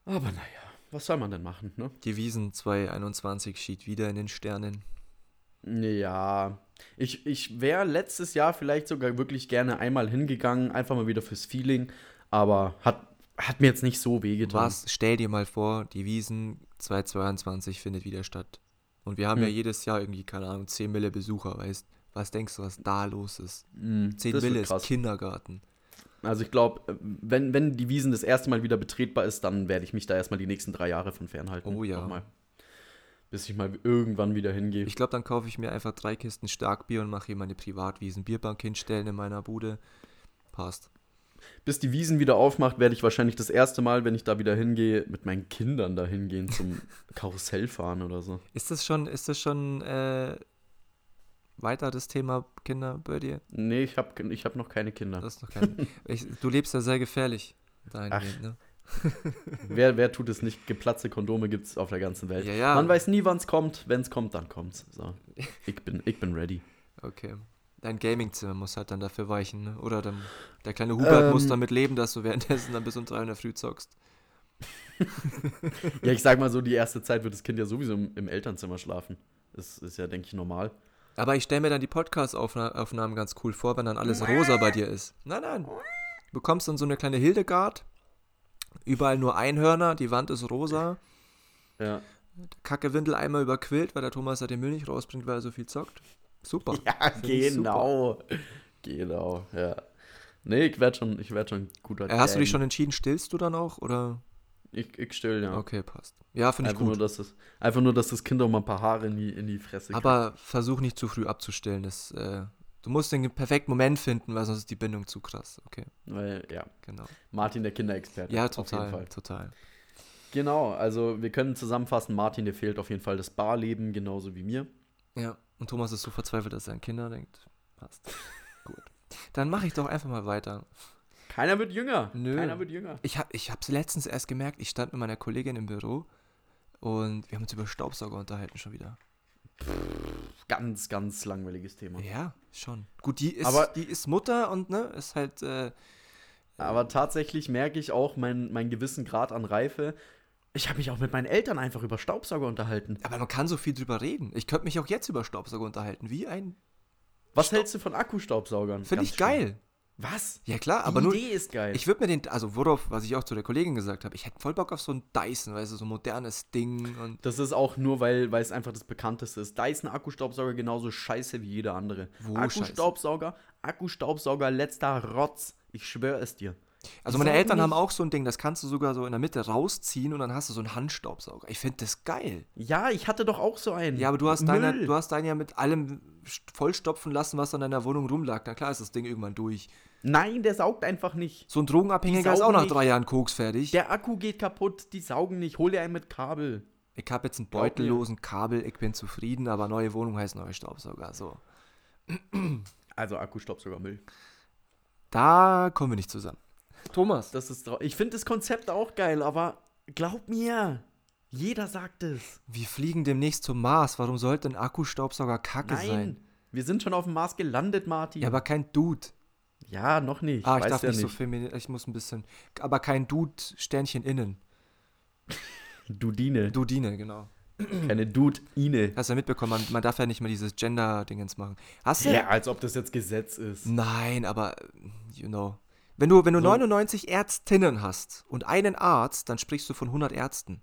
Aber naja, was soll man denn machen, ne? Die Wiesen 221 schied wieder in den Sternen. Ja, ich, ich wäre letztes Jahr vielleicht sogar wirklich gerne einmal hingegangen, einfach mal wieder fürs Feeling, aber hat, hat mir jetzt nicht so wehgetan. Was? Stell dir mal vor, die Wiesen 222 findet wieder statt. Und wir haben ja Hm. jedes Jahr irgendwie, keine Ahnung, 10 Mille Besucher, weißt Was denkst du, was da los ist? Mm, 10 das wird Mille ist. Kindergarten. Also ich glaube, wenn, wenn die Wiesen das erste Mal wieder betretbar ist, dann werde ich mich da erstmal die nächsten drei Jahre von fernhalten. Oh ja. Nochmal. Bis ich mal irgendwann wieder hingehe. Ich glaube, dann kaufe ich mir einfach drei Kisten Starkbier und mache hier meine Privatwiesen. Bierbank hinstellen in meiner Bude. Passt. Bis die Wiesen wieder aufmacht, werde ich wahrscheinlich das erste Mal, wenn ich da wieder hingehe, mit meinen Kindern da hingehen zum Karussell fahren oder so. Ist das schon, ist das schon äh, weiter das Thema Kinder bei dir? Nee, ich habe ich hab noch keine Kinder. Das ist noch kein. ich, du lebst ja sehr gefährlich. Dahingehend, ne? Wer, wer tut es nicht? Geplatzte Kondome gibt es auf der ganzen Welt. Ja, ja. Man weiß nie, wann es kommt. Wenn es kommt, dann kommt's. So. Ich bin, ich bin ready. Okay. Dein Gamingzimmer muss halt dann dafür weichen, ne? Oder dann, der kleine Hubert Ähm. muss damit leben, dass du währenddessen dann bis um 3 in der Früh zockst. Ja, ich sag mal so, die erste Zeit wird das Kind ja sowieso im, im Elternzimmer schlafen. Das ist ja, denke ich, normal. Aber ich stelle mir dann die Podcast-Aufnahmen ganz cool vor, wenn dann alles rosa bei dir ist. Nein, nein. Du bekommst dann so eine kleine Hildegard. Überall nur Einhörner, die Wand ist rosa. Ja. Kacke Windeleimer überquillt, weil der Thomas ja den Müll nicht rausbringt, weil er so viel zockt. Super. Ja, Find ich genau. Genau, ja. Nee, ich werde schon, ich werd schon guter Äh, hast du dich schon entschieden, stillst du dann auch? Oder? Ich, ich still, ja. Okay, passt. Ja, finde ich Einfach nur, gut. dass das, einfach nur, dass das Kind auch mal ein paar Haare in die, in die Fresse kriegt. Aber versuch nicht zu früh abzustillen. Das, äh, du musst den perfekten Moment finden, weil sonst ist die Bindung zu krass. Okay, Weil, ja, genau. Martin, der Kinderexperte. Ja, Auf jeden total. Fall. Total. Genau, also wir können zusammenfassen, Martin, dir fehlt auf jeden Fall das Barleben, genauso wie mir. Ja, und Thomas ist so verzweifelt, dass er an Kinder denkt. Passt. Gut. Dann mache ich doch einfach mal weiter. Keiner wird jünger. Nö. Keiner wird jünger. Ich habe ich hab's letztens erst gemerkt, ich stand mit meiner Kollegin im Büro und wir haben uns über Staubsauger unterhalten schon wieder. Ganz, ganz langweiliges Thema. Ja, schon. Gut, die ist, Aber- die ist Mutter und ne, ist halt, äh, Aber tatsächlich merke ich auch meinen meinen gewissen Grad an Reife. Ich habe mich auch mit meinen Eltern einfach über Staubsauger unterhalten. aber man kann so viel drüber reden. Ich könnte mich auch jetzt über Staubsauger unterhalten. Wie ein. Was hältst du von Akkustaubsaugern? Finde ich geil. Was? Ja, klar, Die aber nur. Idee ist geil. Ich würde mir den, also worauf, was ich auch zu der Kollegin gesagt habe, ich hätte voll Bock auf so ein Dyson, weißt du, so ein modernes Ding und. das ist auch nur, weil, weil es einfach das bekannteste ist. Dyson Akkustaubsauger genauso scheiße wie jeder andere. Wo Akkustaubsauger, Akkustaubsauger, letzter Rotz. Ich schwöre es dir. Also meine Eltern haben nicht- auch so ein Ding, das kannst du sogar so in der Mitte rausziehen und dann hast du so einen Handstaubsauger. Ich finde das geil. Ja, ich hatte doch auch so einen. Ja, aber du hast, Müll. deine, du hast deinen ja mit allem vollstopfen lassen, was in deiner Wohnung rumlag. Na klar ist das Ding irgendwann durch. Nein, der saugt einfach nicht. So ein Drogenabhängiger ist auch nach nicht. drei Jahren Koks fertig. Der Akku geht kaputt, die saugen nicht. Hol dir einen mit Kabel. Ich habe jetzt einen beutellosen Kabel, ich bin zufrieden, aber neue Wohnung heißt neuer Staubsauger. So. Also Akkustaubsauger Müll. Da kommen wir nicht zusammen. Thomas, Das ist ich finde das Konzept auch geil, aber glaub mir, jeder sagt es. wir fliegen demnächst zum Mars. Warum sollte ein Akkustaubsauger kacke Nein, sein? wir sind schon auf dem Mars gelandet, Martin. Ja, aber kein Dude. Ja, noch nicht. Ah, ich Weißt darf ja nicht so feminin. Ich muss ein bisschen. Aber kein Dude, Sternchen innen. Dudine, Dudine, genau. keine Dude-Ine. Hast du ja mitbekommen, man, man darf ja nicht mehr dieses Gender-Dingens machen. Hast du? Ja, als ob das jetzt Gesetz ist. Nein, aber, you know. Wenn du, wenn du So. 99 Ärztinnen hast und einen Arzt, dann sprichst du von 100 Ärzten.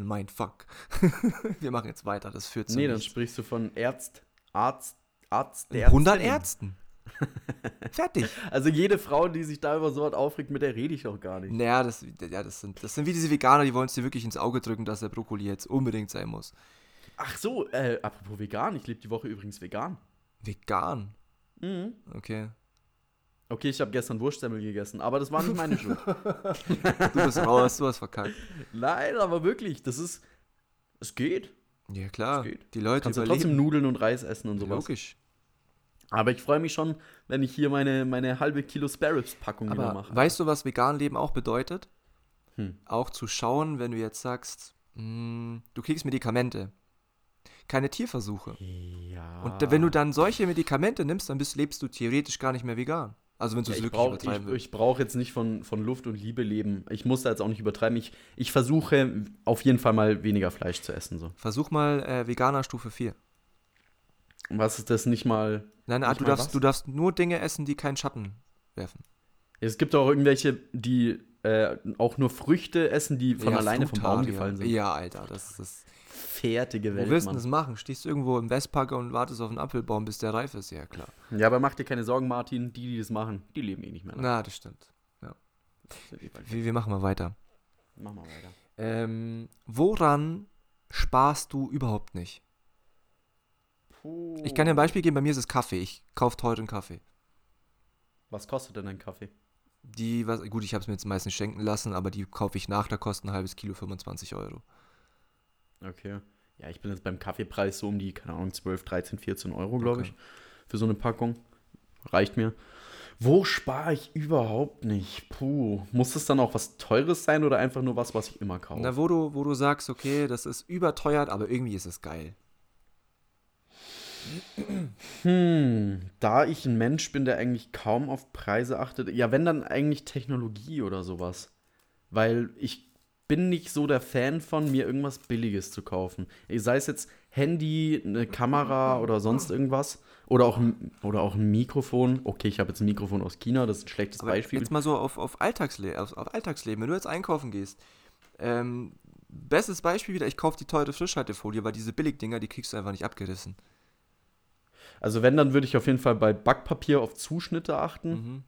Mein Fuck. Wir machen jetzt weiter, das führt zu Nee, dann nichts. sprichst du von Ärzt, Arzt, Arzt, der 100 Ärztin. Ärzten. Fertig. Also jede Frau, die sich da über so was aufregt, mit der rede ich auch gar nicht. Naja, das, ja, das, sind, das sind wie diese Veganer, die wollen es dir wirklich ins Auge drücken, dass der Brokkoli jetzt unbedingt sein muss. Ach so, äh, apropos vegan, ich lebe die Woche übrigens vegan. Vegan? Mhm. Okay. Okay, ich habe gestern Wurstsemmel gegessen, aber das war nicht meine Schuld. Du bist raus, du hast verkackt. Nein, aber wirklich, das ist. Es geht. Ja, klar. Das geht. Die Leute Kannst du überleben. trotzdem Nudeln und Reis essen und sowas. Logisch. Aber ich freue mich schon, wenn ich hier meine, meine halbe Kilo Spare-Ribs-Packung wieder mache. weißt du, was Veganleben auch bedeutet? Hm. Auch zu schauen, wenn du jetzt sagst, mm, du kriegst Medikamente. Keine Tierversuche. Ja. Und wenn du dann solche Medikamente nimmst, dann bist, lebst du theoretisch gar nicht mehr vegan. Also wenn du Ja, es ich wirklich brauche übertreiben ich, ich brauch jetzt nicht von, von Luft und Liebe leben. Ich muss da jetzt auch nicht übertreiben. Ich, ich versuche auf jeden Fall mal weniger Fleisch zu essen. So. Versuch mal äh, Veganer Stufe 4. Was ist das nicht mal? Nein, nein Nicht du, darfst, was? du darfst nur Dinge essen, die keinen Schatten werfen. Es gibt auch irgendwelche, die äh, auch nur Früchte essen, die von Ja, alleine vom Baum gefallen sind. Ja, Alter, das ist. Fertige Wo Welt, du Mann. das machen? Stehst du irgendwo im Westpark und wartest auf einen Apfelbaum, bis der reif ist? Ja, klar. Ja, aber mach dir keine Sorgen, Martin. Die, die das machen, die leben eh nicht mehr. Na, das stimmt. Wie, wie machen wir weiter? Mach mal weiter. Ähm, woran sparst du überhaupt nicht? Ich kann dir ein Beispiel geben, bei mir ist es Kaffee. Ich kaufe teuren Kaffee. Was kostet denn ein Kaffee? Die, was, gut, ich habe es mir jetzt meistens schenken lassen, aber die kaufe ich nach, da kosten ein halbes Kilo 25 Euro. Okay. Ja, ich bin jetzt beim Kaffeepreis so um die, keine Ahnung, 12, 13, 14 Euro, glaube Okay. ich. Für so eine Packung. Reicht mir. Wo spare ich überhaupt nicht? Puh. Muss es dann auch was Teures sein oder einfach nur was, was ich immer kaufe? Na, wo du, wo du sagst, okay, das ist überteuert, aber irgendwie ist es geil. Hm, da ich ein Mensch bin, der eigentlich kaum auf Preise achtet, ja, wenn dann eigentlich Technologie oder sowas. Weil ich bin nicht so der Fan von, mir irgendwas Billiges zu kaufen. Sei es jetzt Handy, eine Kamera oder sonst irgendwas. Oder auch, ein- oder auch ein Mikrofon. Okay, ich habe jetzt ein Mikrofon aus China, das ist ein schlechtes Aber Beispiel. jetzt mal so auf, auf, Alltagsleben, auf, auf Alltagsleben, wenn du jetzt einkaufen gehst. Ähm, bestes Beispiel wieder, ich kaufe die teure Frischhaltefolie, weil diese Billigdinger, die kriegst du einfach nicht abgerissen. Also wenn, dann würde ich auf jeden Fall bei Backpapier auf Zuschnitte achten. Mhm.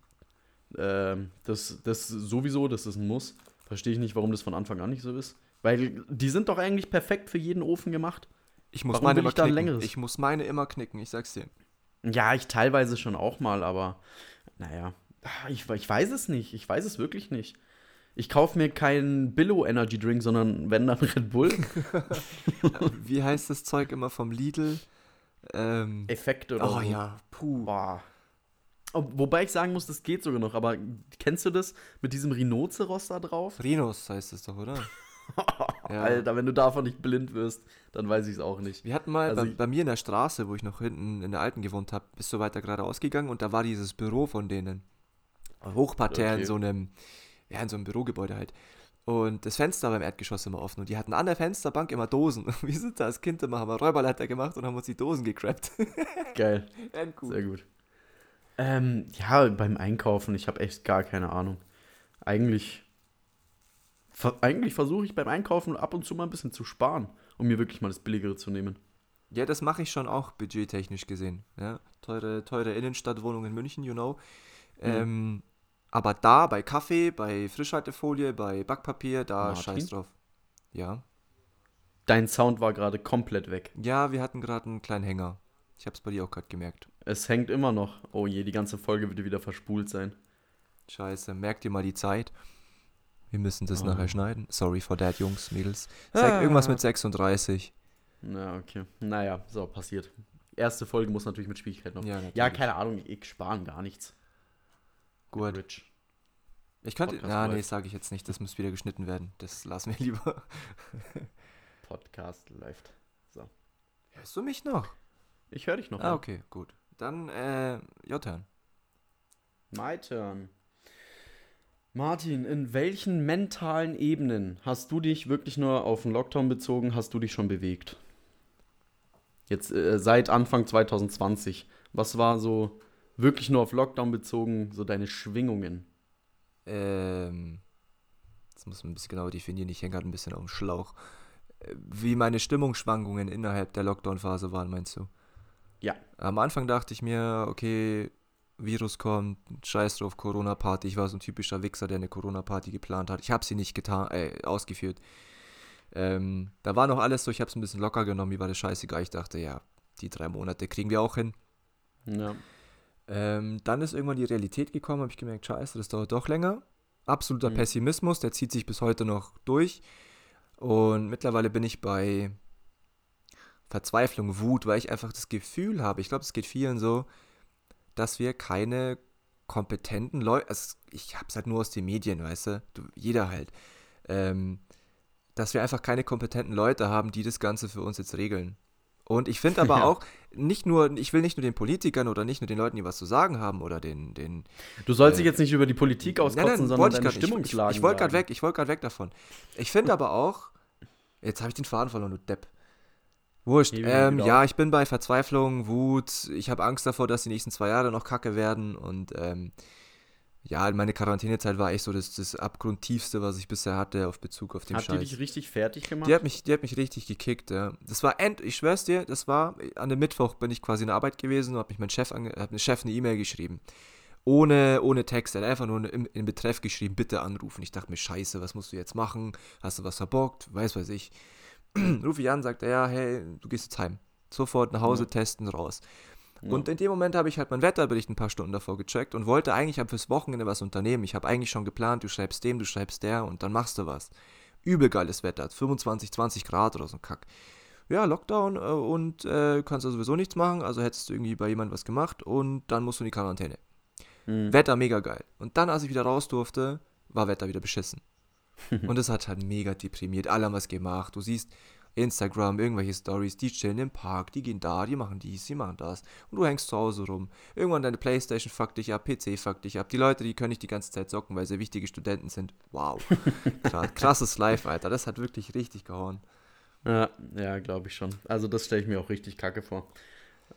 Ähm, das, das sowieso, das ist ein Muss. Verstehe ich nicht, warum das von Anfang an nicht so ist. Weil die sind doch eigentlich perfekt für jeden Ofen gemacht. Ich muss Warum meine immer ich knicken. längeres? Ich muss meine immer knicken, ich sag's dir. Ja, ich teilweise schon auch mal, aber naja, ich, ich weiß es nicht. Ich weiß es wirklich nicht. Ich kaufe mir keinen Billo Energy Drink, sondern wenn dann Red Bull. Wie heißt das Zeug immer vom Lidl? Ähm, Effekt oder oh so. ja, puh. Boah. Wobei ich sagen muss, das geht sogar noch. Aber kennst du das mit diesem Rhinoceros da drauf? Rhinos heißt es doch, oder? ja. Alter, wenn du davon nicht blind wirst, dann weiß ich es auch nicht. Wir hatten mal also bei, bei, mir in der Straße, wo ich noch hinten in der Alten gewohnt habe, bist du weiter geradeaus gegangen und da war dieses Büro von denen. Hochparterre okay. in so einem, ja, in so einem Bürogebäude halt. Und das Fenster beim Erdgeschoss immer offen. Und die hatten an der Fensterbank immer Dosen. wir sind da als Kind immer, haben wir Räuberleiter gemacht und haben uns die Dosen gecrappt. Geil. Sehr gut. Ähm, ja, beim Einkaufen, ich habe echt gar keine Ahnung. Eigentlich, ver eigentlich versuche ich beim Einkaufen ab und zu mal ein bisschen zu sparen, um mir wirklich mal das Billigere zu nehmen. Ja, das mache ich schon auch budgettechnisch gesehen. Ja, teure, teure Innenstadtwohnung in München, you know. Mhm. Ähm, aber da, bei Kaffee, bei Frischhaltefolie, bei Backpapier, da Martin? scheiß drauf. Ja. Dein Sound war gerade komplett weg. Ja, wir hatten gerade einen kleinen Hänger. Ich habe es bei dir auch gerade gemerkt. Es hängt immer noch. Oh je, die ganze Folge würde wieder verspult sein. Scheiße, merkt ihr mal die Zeit. Wir müssen das oh. nachher schneiden. Sorry for that, Jungs, Mädels. Sag ah. irgendwas mit 36. Na, okay. Naja, so, passiert. Erste Folge muss natürlich mit Schwierigkeiten noch. Ja, ja, keine Ahnung, ich sparen gar nichts. Gut. Rich. Ich könnte. Podcast na, nee, sage ich jetzt nicht. Das muss wieder geschnitten werden. Das lassen wir lieber. Podcast läuft. So. Hörst du mich noch? Ich höre dich noch. Ah, okay, gut. Dann, äh, your turn. My turn. Martin, in welchen mentalen Ebenen hast du dich wirklich nur auf den Lockdown bezogen, hast du dich schon bewegt? Jetzt äh, seit Anfang 2020. Was war so wirklich nur auf Lockdown bezogen, so deine Schwingungen? Ähm, das muss man ein bisschen genauer definieren. Ich hänge gerade ein bisschen auf dem Schlauch. Äh, wie meine Stimmungsschwankungen innerhalb der Lockdown-Phase waren, meinst du? Ja. Am Anfang dachte ich mir, okay, Virus kommt, scheiß drauf, Corona-Party. Ich war so ein typischer Wichser, der eine Corona-Party geplant hat. Ich habe sie nicht getan, äh, ausgeführt. Ähm, da war noch alles so, ich habe es ein bisschen locker genommen, mir war das scheißegal. Ich dachte, ja, die drei Monate kriegen wir auch hin. Ja. Ähm, dann ist irgendwann die Realität gekommen, habe ich gemerkt, scheiße, das dauert doch länger. Absoluter mhm. Pessimismus, der zieht sich bis heute noch durch. Und mittlerweile bin ich bei Verzweiflung, Wut, weil ich einfach das Gefühl habe, ich glaube, es geht vielen so, dass wir keine kompetenten Leute, also ich habe es halt nur aus den Medien, weißt du, du jeder halt, ähm, dass wir einfach keine kompetenten Leute haben, die das Ganze für uns jetzt regeln. Und ich finde aber ja. auch, nicht nur, ich will nicht nur den Politikern oder nicht nur den Leuten, die was zu sagen haben oder den. den du sollst äh, dich jetzt nicht über die Politik auskotzen, nein, nein, sondern deine Stimmungslage. Ich, ich, ich wollte gerade weg, ich wollte gerade weg davon. Ich finde aber auch, jetzt habe ich den Faden verloren, du Depp. Wurscht. Ähm, ja, ich bin bei Verzweiflung, Wut. Ich habe Angst davor, dass die nächsten zwei Jahre noch kacke werden und ähm, ja, meine Quarantänezeit war echt so das, das Abgrundtiefste, was ich bisher hatte auf Bezug auf den hat Scheiß. Hat die dich richtig fertig gemacht? Die hat mich, die hat mich richtig gekickt, ja. Das war end, ich schwör's dir, das war, an dem Mittwoch bin ich quasi in der Arbeit gewesen und hab mich mein Chef, ange, hab Chef eine E-Mail geschrieben. Ohne, ohne Text, er hat einfach nur im, im Betreff geschrieben, bitte anrufen. Ich dachte mir, scheiße, was musst du jetzt machen? Hast du was verbockt? Weiß, weiß ich. Ruf ich an, sagt er, ja, hey, du gehst jetzt heim. Sofort nach Hause, ja. testen, raus. Ja. Und in dem Moment habe ich halt mein Wetterbericht ein paar Stunden davor gecheckt und wollte eigentlich ab fürs Wochenende was unternehmen. Ich habe eigentlich schon geplant, du schreibst dem, du schreibst der und dann machst du was. Übel geiles Wetter, 25, 20 Grad oder so ein Kack. Ja, Lockdown äh, und äh, kannst du sowieso nichts machen, also hättest du irgendwie bei jemandem was gemacht und dann musst du in die Quarantäne. Mhm. Wetter mega geil. Und dann, als ich wieder raus durfte, war Wetter wieder beschissen. und das hat halt mega deprimiert. Alle haben was gemacht. Du siehst, Instagram, irgendwelche Stories, die chillen im Park, die gehen da, die machen dies, die machen das. Und du hängst zu Hause rum. Irgendwann deine Playstation fuckt dich ab, PC fuckt dich ab. Die Leute, die können nicht die ganze Zeit zocken, weil sie wichtige Studenten sind. Wow. krasses Live, Alter. Das hat wirklich richtig gehauen. Ja, ja, glaube ich schon. Also das stelle ich mir auch richtig kacke vor.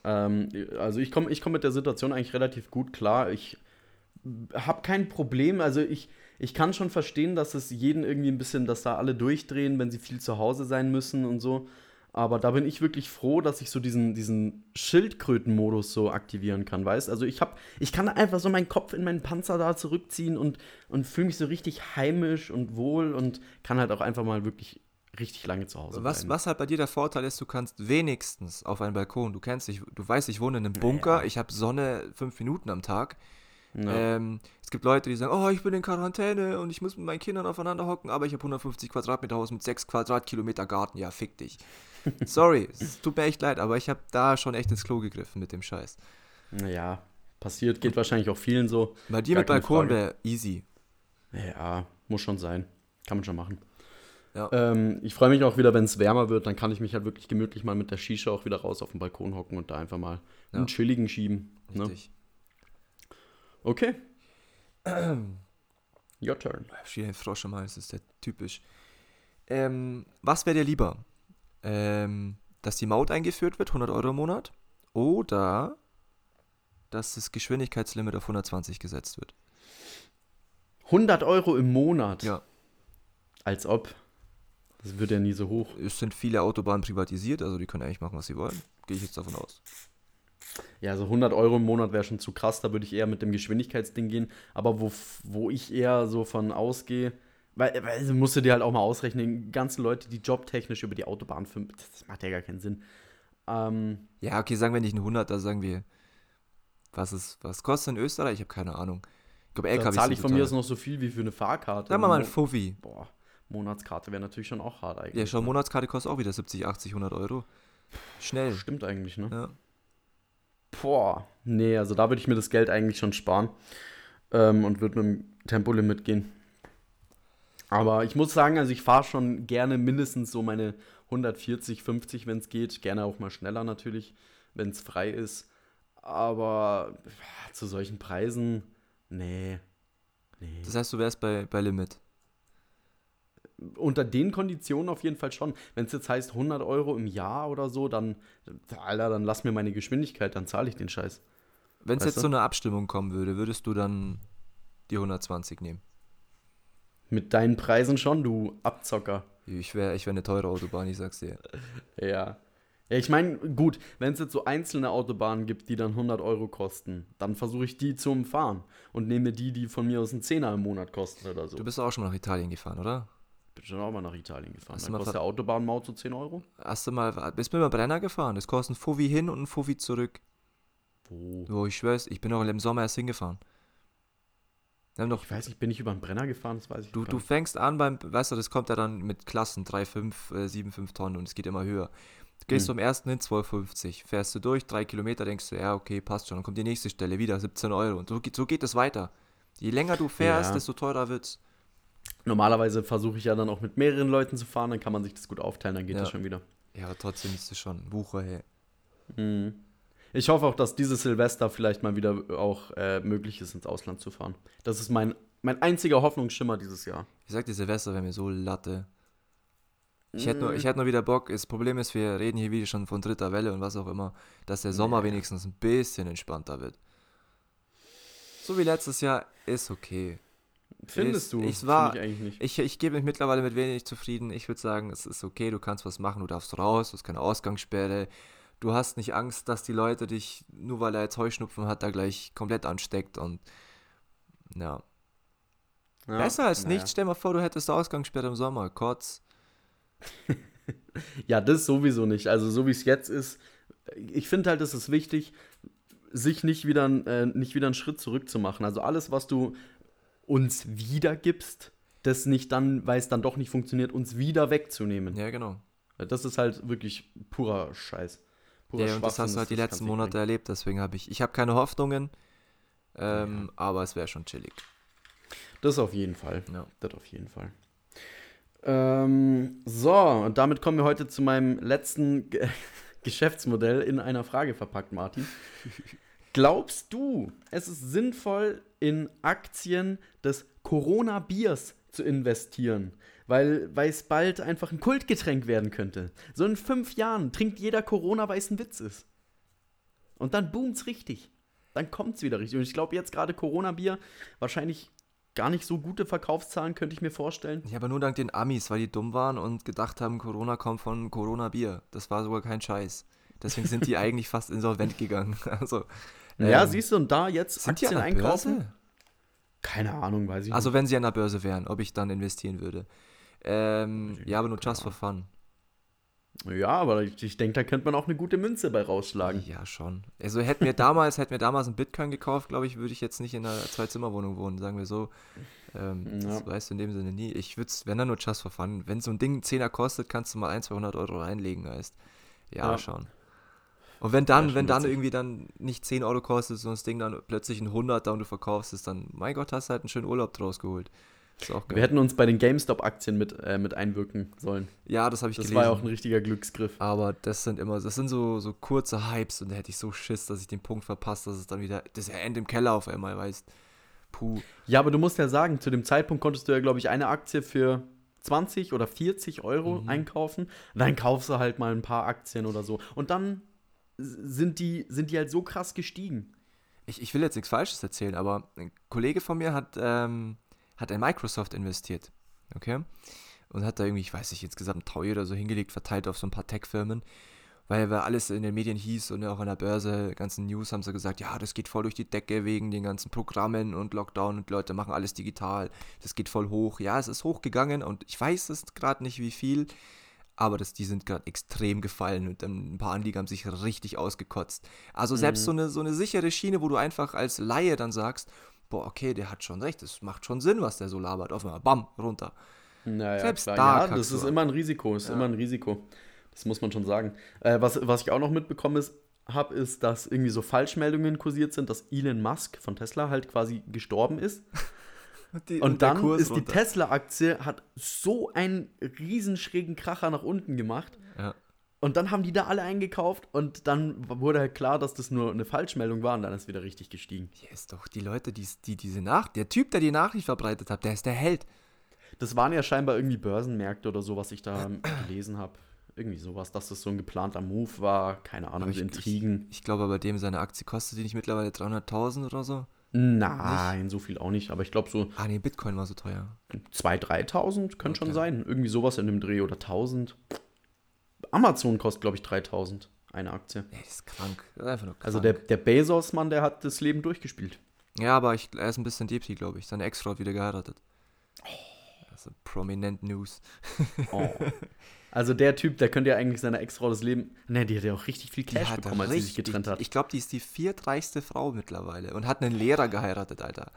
Ähm, also ich komme ich komm mit der Situation eigentlich relativ gut klar. Ich habe kein Problem. Also ich ich kann schon verstehen, dass es jeden irgendwie ein bisschen, dass da alle durchdrehen, wenn sie viel zu Hause sein müssen und so. Aber da bin ich wirklich froh, dass ich so diesen, diesen Schildkrötenmodus so aktivieren kann, weißt? Also ich hab, ich kann einfach so meinen Kopf in meinen Panzer da zurückziehen und, und fühle mich so richtig heimisch und wohl und kann halt auch einfach mal wirklich richtig lange zu Hause was, bleiben. Was halt bei dir der Vorteil ist, du kannst wenigstens auf einen Balkon, du kennst dich, du weißt, ich wohne in einem Bunker, ja. ich habe Sonne fünf Minuten am Tag. Ähm, es gibt Leute, die sagen, oh, ich bin in Quarantäne und ich muss mit meinen Kindern aufeinander hocken, aber ich habe 150 Quadratmeter Haus mit 6 Quadratkilometer Garten. Ja, fick dich. Sorry, es tut mir echt leid, aber ich habe da schon echt ins Klo gegriffen mit dem Scheiß. Naja, passiert, geht wahrscheinlich auch vielen so. Bei dir Gar mit Balkon wäre easy. Ja, muss schon sein. Kann man schon machen. Ja. Ähm, ich freue mich auch wieder, wenn es wärmer wird, dann kann ich mich halt wirklich gemütlich mal mit der Shisha auch wieder raus auf den Balkon hocken und da einfach mal Ja. einen chilligen schieben. Ne? Okay. Your turn. Ein Frosch im Hals, das ist ja typisch. Ähm, was wäre dir lieber? Ähm, dass die Maut eingeführt wird, 100 Euro im Monat? Oder dass das Geschwindigkeitslimit auf 120 gesetzt wird? 100 Euro im Monat. Ja. Als ob. Das wird ja nie so hoch. Es sind viele Autobahnen privatisiert, also die können eigentlich machen, was sie wollen. Gehe ich jetzt davon aus. Ja, also 100 Euro im Monat wäre schon zu krass. Da würde ich eher mit dem Geschwindigkeitsding gehen. Aber wo, wo ich eher so von ausgehe, weil, weil du musst du dir halt auch mal ausrechnen, die ganzen Leute, die jobtechnisch über die Autobahn fahren, das macht ja gar keinen Sinn. Ähm, Ja, okay, sagen wir nicht ein 100, da sagen wir, was, ist, was kostet in Österreich? Ich habe keine Ahnung. Ich glaube, da LKW zahle ich von mir aus noch so viel wie für eine Fahrkarte. Sagen wir mal ein Fuffi. Boah, Monatskarte wäre natürlich schon auch hart eigentlich. Ja, schon ne? Monatskarte kostet auch wieder 70, 80, 100 Euro. Schnell. Stimmt eigentlich, ne? Ja. Boah, nee, also da würde ich mir das Geld eigentlich schon sparen ähm, und würde mit dem Tempolimit gehen. Aber ich muss sagen, also ich fahre schon gerne mindestens so meine 140, 50, wenn es geht. Gerne auch mal schneller natürlich, wenn es frei ist. Aber zu solchen Preisen, nee. Nee. Das heißt, du wärst bei, bei Limit. Unter den Konditionen auf jeden Fall schon. Wenn es jetzt heißt 100 Euro im Jahr oder so, dann, Alter, dann lass mir meine Geschwindigkeit, dann zahle ich den Scheiß. Wenn es jetzt zu einer Abstimmung kommen würde, würdest du dann die 120 nehmen? Mit deinen Preisen schon, du Abzocker. Ich wäre ich wär eine teure Autobahn, ich sag's dir. Ja. Ja, ich meine, gut, wenn es jetzt so einzelne Autobahnen gibt, die dann 100 Euro kosten, dann versuche ich die zu umfahren und nehme die, die von mir aus einen Zehner im Monat kosten oder so. Du bist auch schon nach Italien gefahren, oder? Bin schon auch mal nach Italien gefahren. Hast Dann mal kostet der Autobahnmaut so 10 Euro. Hast du mal, bist du mit dem Brenner gefahren? Das kostet ein Fuffi hin und ein Fuffi zurück. Wo? Oh, ich schwör's, ich bin auch im Sommer erst hingefahren. Doch, Ich weiß nicht, bin ich über den Brenner gefahren? Das weiß ich du, gar du nicht. fängst an beim, weißt du, das kommt ja dann mit Klassen, 3, 5, äh, 7, 5 Tonnen und es geht immer höher. Du gehst Hm. zum ersten hin 12,50, fährst du durch, drei Kilometer, denkst du, ja, okay, passt schon. Dann kommt die nächste Stelle, wieder 17 Euro. Und so, geht- so geht es weiter. Je länger du fährst, Ja. desto teurer wird's. Normalerweise versuche ich ja dann auch mit mehreren Leuten zu fahren, dann kann man sich das gut aufteilen, dann geht Ja. das schon wieder. Ja, aber trotzdem ist es schon ein Bucher, hey. Mhm. Ich hoffe auch, dass dieses Silvester vielleicht mal wieder auch äh, möglich ist, ins Ausland zu fahren. Das ist mein, mein einziger Hoffnungsschimmer dieses Jahr. Ich sag dir, Silvester wäre mir so Latte. Ich hätte nur, ich hätte nur wieder Bock. Das Problem ist, wir reden hier wieder schon von dritter Welle und was auch immer, dass der Sommer Nee. wenigstens ein bisschen entspannter wird. So wie letztes Jahr ist okay. Findest du? ich war- Find ich eigentlich nicht. Ich, ich gebe mich mittlerweile mit wenig zufrieden. Ich würde sagen, es ist okay, du kannst was machen, du darfst raus, du hast keine Ausgangssperre. Du hast nicht Angst, dass die Leute dich, nur weil er jetzt Heuschnupfen hat, da gleich komplett ansteckt und ja. Ja, Besser als naja. nichts. Stell mal vor, du hättest Ausgangssperre im Sommer. Kotz. Ja, das sowieso nicht. Also so wie es jetzt ist, ich finde halt, es ist wichtig, sich nicht wieder, äh, nicht wieder einen Schritt zurück zu machen. Also alles, was du uns wiedergibst, das nicht dann, weil es dann doch nicht funktioniert, uns wieder wegzunehmen. Ja, genau. Das ist halt wirklich purer Scheiß. Purer Ja, und das hast du halt die letzten Monate bringen. erlebt, deswegen habe ich, ich habe keine Hoffnungen, ähm, aber es wäre schon chillig. Das auf jeden Fall. Ja. Das auf jeden Fall. Ähm, so, und damit kommen wir heute zu meinem letzten Ge Geschäftsmodell in einer Frage verpackt, Martin. Glaubst du, es ist sinnvoll, in Aktien des Corona-Biers zu investieren? Weil, weil es bald einfach ein Kultgetränk werden könnte. So in fünf Jahren trinkt jeder Corona, weil es ein Witz ist. Und dann boomt's richtig. Dann kommt's wieder richtig. Und ich glaube jetzt gerade Corona-Bier, wahrscheinlich gar nicht so gute Verkaufszahlen, könnte ich mir vorstellen. Ja, aber nur dank den Amis, weil die dumm waren und gedacht haben, Corona kommt von Corona-Bier. Das war sogar kein Scheiß. Deswegen sind die eigentlich fast insolvent gegangen. Also, ja, ähm, siehst du, und da jetzt sind die Aktien einkaufen? Börse? Keine Ahnung, weiß ich Also, wenn sie an der Börse wären, ob ich dann investieren würde. Ähm, ja, aber nur just for fun. nicht. Ja, aber ich, ich denke, da könnte man auch eine gute Münze bei rausschlagen. Ja, schon. Also hätten wir damals, hätten wir damals einen Bitcoin gekauft, glaube ich, würde ich jetzt nicht in einer Zwei-Zimmer-Wohnung wohnen, sagen wir so. Ähm, Das Ja. weißt du in dem Sinne nie. Ich würde es, wenn dann nur just for fun. Wenn so ein Ding einen Zehner kostet, kannst du mal 1, 200 Euro reinlegen, heißt. Ja, Ja. schon. Und wenn dann, Ja, wenn dann irgendwie dann nicht 10 Euro kostet, sondern das Ding dann plötzlich ein 100er und du verkaufst es, dann, mein Gott, hast du halt einen schönen Urlaub draus geholt. Ist auch Wir geil. hätten uns bei den GameStop-Aktien mit, äh, mit einwirken sollen. Ja, das habe ich Das gelesen. war ja auch ein richtiger Glücksgriff. Aber das sind immer, das sind so, so kurze Hypes und da hätte ich so Schiss, dass ich den Punkt verpasse, dass es dann wieder, das ist ja End im Keller auf einmal, weißt Puh. Ja, aber du musst ja sagen, zu dem Zeitpunkt konntest du ja, glaube ich, eine Aktie für 20 oder 40 Euro Mhm. einkaufen. Dann kaufst du halt mal ein paar Aktien oder so. Und dann sind die, sind die halt so krass gestiegen. Ich, ich will jetzt nichts Falsches erzählen, aber ein Kollege von mir hat, ähm, hat in Microsoft investiert. Okay? Und hat da irgendwie, ich weiß nicht, insgesamt Taui oder so hingelegt, verteilt auf so ein paar Tech-Firmen. Weil, weil alles in den Medien hieß und auch an der Börse, ganzen News haben sie gesagt, ja, das geht voll durch die Decke wegen den ganzen Programmen und Lockdown und Leute machen alles digital. Das geht voll hoch. Ja, es ist hochgegangen und ich weiß es gerade nicht, wie viel, aber das, die sind gerade extrem gefallen und ein paar Anlieger haben sich richtig ausgekotzt. Also selbst so, eine, so eine sichere Schiene, wo du einfach als Laie dann sagst, boah, okay, der hat schon recht, es macht schon Sinn, was der so labert. Auf einmal, bam, runter. Naja, Selbst klar. da ja, das ist immer ein Risiko, ist Ja. immer ein Risiko. Das muss man schon sagen. Äh, was, was ich auch noch mitbekommen ist, habe, ist, dass irgendwie so Falschmeldungen kursiert sind, dass Elon Musk von Tesla halt quasi gestorben ist. Die- Und, der dann ist die runter. Tesla-Aktie, hat so einen riesen schrägen Kracher nach unten gemacht. Ja. Und dann haben die da alle eingekauft und dann wurde halt klar, dass das nur eine Falschmeldung war und dann ist wieder richtig gestiegen. Hier ist doch die Leute, die, die diese Nachricht, der Typ, der die Nachricht verbreitet hat, der ist der Held. Das waren ja scheinbar irgendwie Börsenmärkte oder so, was ich da gelesen habe. Irgendwie sowas, dass das so ein geplanter Move war. Keine Ahnung, ich- Intrigen. Ich glaube, bei dem seine Aktie kostet die nicht mittlerweile 300.000 oder so. Nein, so viel auch nicht. Aber ich glaube, so Ah, nee, Bitcoin war so teuer. 2.000, 3.000 können schon sein. Irgendwie sowas in dem Dreh oder 1.000. Amazon kostet, glaube ich, 3.000 eine Aktie. Nee, das ist krank. Das ist einfach nur krank. Also der, der Bezos-Mann, der hat das Leben durchgespielt. Ja, aber ich, er ist ein bisschen Depri, glaube ich. Seine Ex-Frau hat wieder geheiratet. Also prominent News. Oh. Also der Typ, der könnte ja eigentlich seiner Ex-Frau das Leben. Ne, die hat ja auch richtig viel Cash bekommen, als sie sich richtig- getrennt hat. Ich glaube, die ist die viertreichste Frau mittlerweile und hat einen Lehrer geheiratet, Alter.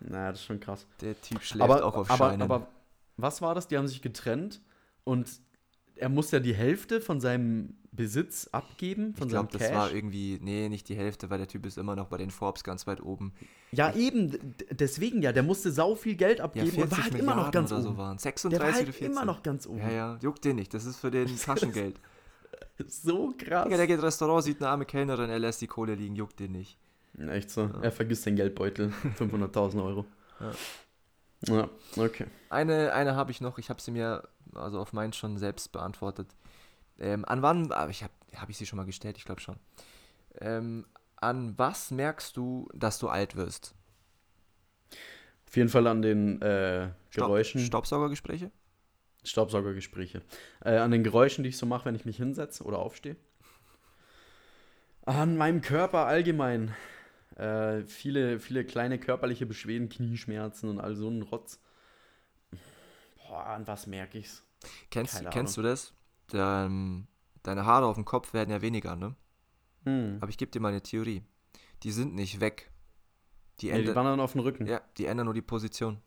naja, das ist schon krass. Der Typ schläft Aber, auch auf aber, Scheinen. aber was war das? Die haben sich getrennt und er muss ja die Hälfte von seinem Besitz abgeben, von ich glaube, seinem das Cash. war irgendwie, nee, nicht die Hälfte, weil der Typ ist immer noch bei den Forbes ganz weit oben. ja, eben, d- deswegen ja, der musste sau viel Geld Ja, abgeben 40 und war halt Milliarden immer noch ganz oben. so waren. der 36 war halt oder 40. immer noch ganz oben. Ja, ja, juckt den nicht. Das ist für den Taschengeld. So krass. Digga, der geht ins Restaurant, sieht eine arme Kellnerin, er lässt die Kohle liegen, juckt den nicht. Echt so. Er vergisst den Geldbeutel. 500.000 Euro. Ja. Ja, okay. Eine, eine habe ich noch, ich habe sie mir also auf meinen schon selbst beantwortet. Ähm, an wann, aber ich habe hab ich sie schon mal gestellt, ich glaube schon. Ähm, an was merkst du, dass du alt wirst? Auf jeden Fall an den äh, Staub- Geräuschen. Staubsaugergespräche? Staubsaugergespräche. Äh, an den Geräuschen, die ich so mache, wenn ich mich hinsetze oder aufstehe. An meinem Körper allgemein. Äh, viele, viele kleine körperliche Beschwerden, Knieschmerzen und all so ein Rotz. Boah, an was merke ich's? Kennst, Keine kennst du das? Dein, deine Haare auf dem Kopf werden ja weniger, ne? Hm. Aber ich gebe dir mal eine Theorie. Die sind nicht weg. Die, die ändern, wandern auf den Rücken. ja, die ändern nur die Position.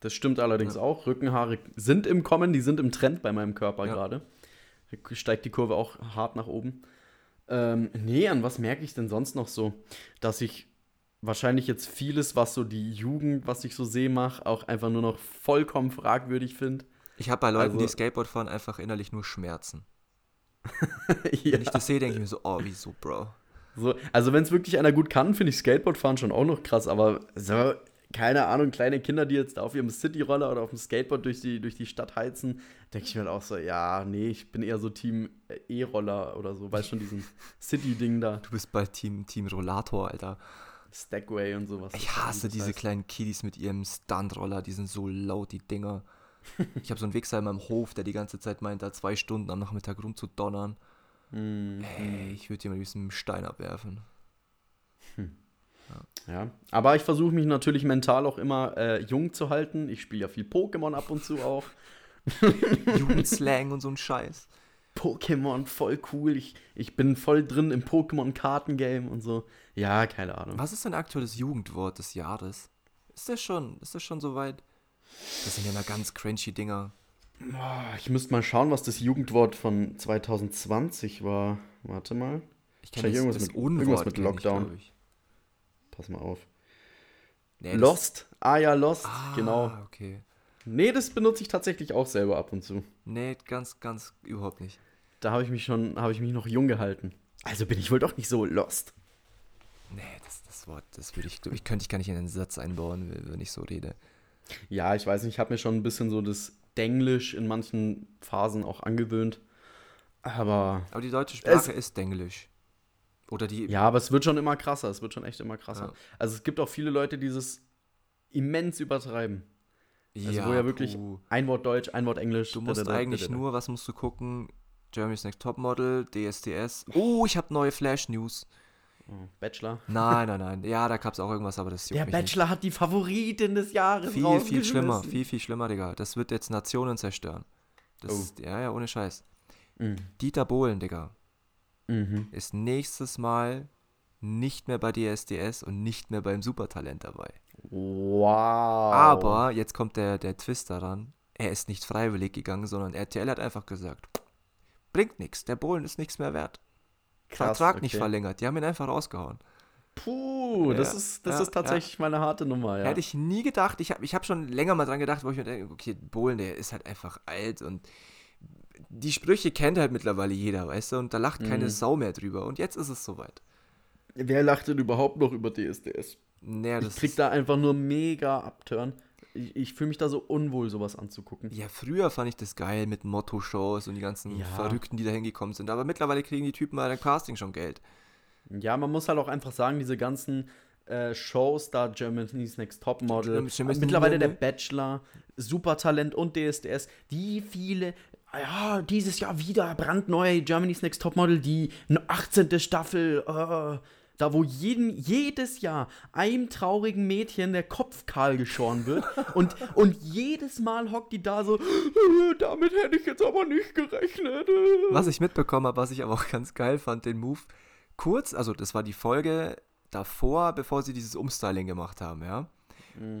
Das stimmt allerdings Ja. auch. Rückenhaare sind im Kommen, die sind im Trend bei meinem Körper Ja. gerade. Steigt die Kurve auch hart nach oben. Ähm, nee, an was merke ich denn sonst noch so? Dass ich wahrscheinlich jetzt vieles, was so die Jugend, was ich so sehe, mache, auch einfach nur noch vollkommen fragwürdig finde. Ich habe bei Leuten, die Also- Skateboard fahren, einfach innerlich nur Schmerzen. ja. Wenn ich das sehe, denke ich mir so, oh, wieso, Bro? So, also wenn es wirklich einer gut kann, finde ich Skateboardfahren schon auch noch krass, aber so, keine Ahnung, kleine Kinder, die jetzt da auf ihrem Cityroller oder auf dem Skateboard durch die, durch die Stadt heizen, denke ich mir halt auch so, ja, nee, ich bin eher so Team äh, E-Roller oder so, weißt schon, diesen City-Ding da, Du bist bald Team, Team Rollator, Alter. Stagway und sowas. Ich hasse diese kleinen Kiddies mit ihrem Stuntroller, die sind so laut, die Dinger. Ich habe so einen Wichser in meinem Hof, der die ganze Zeit meint, da zwei Stunden am Nachmittag rumzudonnern. Mhm. Ey, ich würde dir mal diesen Stein abwerfen. Ja, aber ich versuche mich natürlich mental auch immer äh, jung zu halten. Ich spiele ja viel Pokémon ab und zu auch. Jugendslang und so ein Scheiß. Pokémon, voll cool. Ich, ich bin voll drin im Pokémon-Kartengame und so. Ja, keine Ahnung. Was ist dein aktuelles Jugendwort des Jahres? Ist das schon, ist das schon soweit? Das sind ja mal ganz cringy Dinger. Ich müsste mal schauen, was das Jugendwort von 2020 war. Warte mal. Ich kenn Wahrscheinlich irgendwas mit- irgendwas mit Lockdown. glaub ich. Pass mal auf. Nee, Lost. Ah ja, Lost, Ah, genau. okay. Nee, das benutze ich tatsächlich auch selber ab und zu. Nee, ganz, ganz überhaupt nicht. Da habe ich mich schon, habe ich mich noch jung gehalten. Also bin ich wohl doch nicht so lost. Nee, das, das Wort, das würde ich, ich könnte ich gar nicht in einen Satz einbauen, wenn ich so rede. Ja, ich weiß nicht, ich habe mir schon ein bisschen so das Denglisch in manchen Phasen auch angewöhnt. Aber Aber die deutsche Sprache ist Denglisch. Oder die. ja, aber es wird schon immer krasser. Es wird schon echt immer krasser. Ja. Also es gibt auch viele Leute, die das immens übertreiben. Also wo ja wirklich puh. ein Wort Deutsch, ein Wort Englisch. Du musst da, da, eigentlich da, da. nur, was musst du gucken? Germany's Next Topmodel, DSDS. Oh, ich habe neue Flash News. Oh, Bachelor. Nein, nein, nein. Ja, da gab es auch irgendwas, aber das Der mich nicht. Bachelor hat die Favoritin des Jahres Viel, viel schlimmer, viel, viel schlimmer, Digga. Das wird jetzt Nationen zerstören. Das Oh. ist, ja, ja, ohne Scheiß. Mhm. Dieter Bohlen, Digga, Mhm. ist nächstes Mal nicht mehr bei DSDS und nicht mehr beim Supertalent dabei. Wow. Aber jetzt kommt der, der Twist daran. Er ist nicht freiwillig gegangen, sondern RTL hat einfach gesagt, bringt nichts, der Bohlen ist nichts mehr wert. Krass, Vertrag nicht okay. verlängert, die haben ihn einfach rausgehauen. Puh, das Ja, ist, das ja, ist tatsächlich mal eine harte Nummer, ja. Hätte ich nie gedacht, ich habe ich hab schon länger mal dran gedacht, wo ich mir denke, okay, Bohlen, der ist halt einfach alt und die Sprüche kennt halt mittlerweile jeder, weißt du, und da lacht keine Mhm. Sau mehr drüber und jetzt ist es soweit. Wer lacht denn überhaupt noch über DSDS? Naja, Ich das krieg da einfach nur mega Abturn. Ich, ich fühle mich da so unwohl, sowas anzugucken. ja, früher fand ich das geil mit Motto-Shows und die ganzen Ja. Verrückten, die da hingekommen sind, aber mittlerweile kriegen die Typen bei der Casting schon Geld. Ja, man muss halt auch einfach sagen, diese ganzen äh, Shows, da Germany's Next Topmodel, mittlerweile der Topmodel. Bachelor, Supertalent und DSDS, die viele, ja, dieses Jahr wieder brandneu Germany's Next Topmodel, die 18. Staffel, äh, da wo jeden, jedes Jahr einem traurigen Mädchen der Kopf kahl geschoren wird und, und jedes Mal hockt die da so, "Äh, damit hätte ich jetzt aber nicht gerechnet. äh." Was ich mitbekommen habe, was ich aber auch ganz geil fand, den Move, kurz, also das war die Folge davor, bevor sie dieses Umstyling gemacht haben, ja.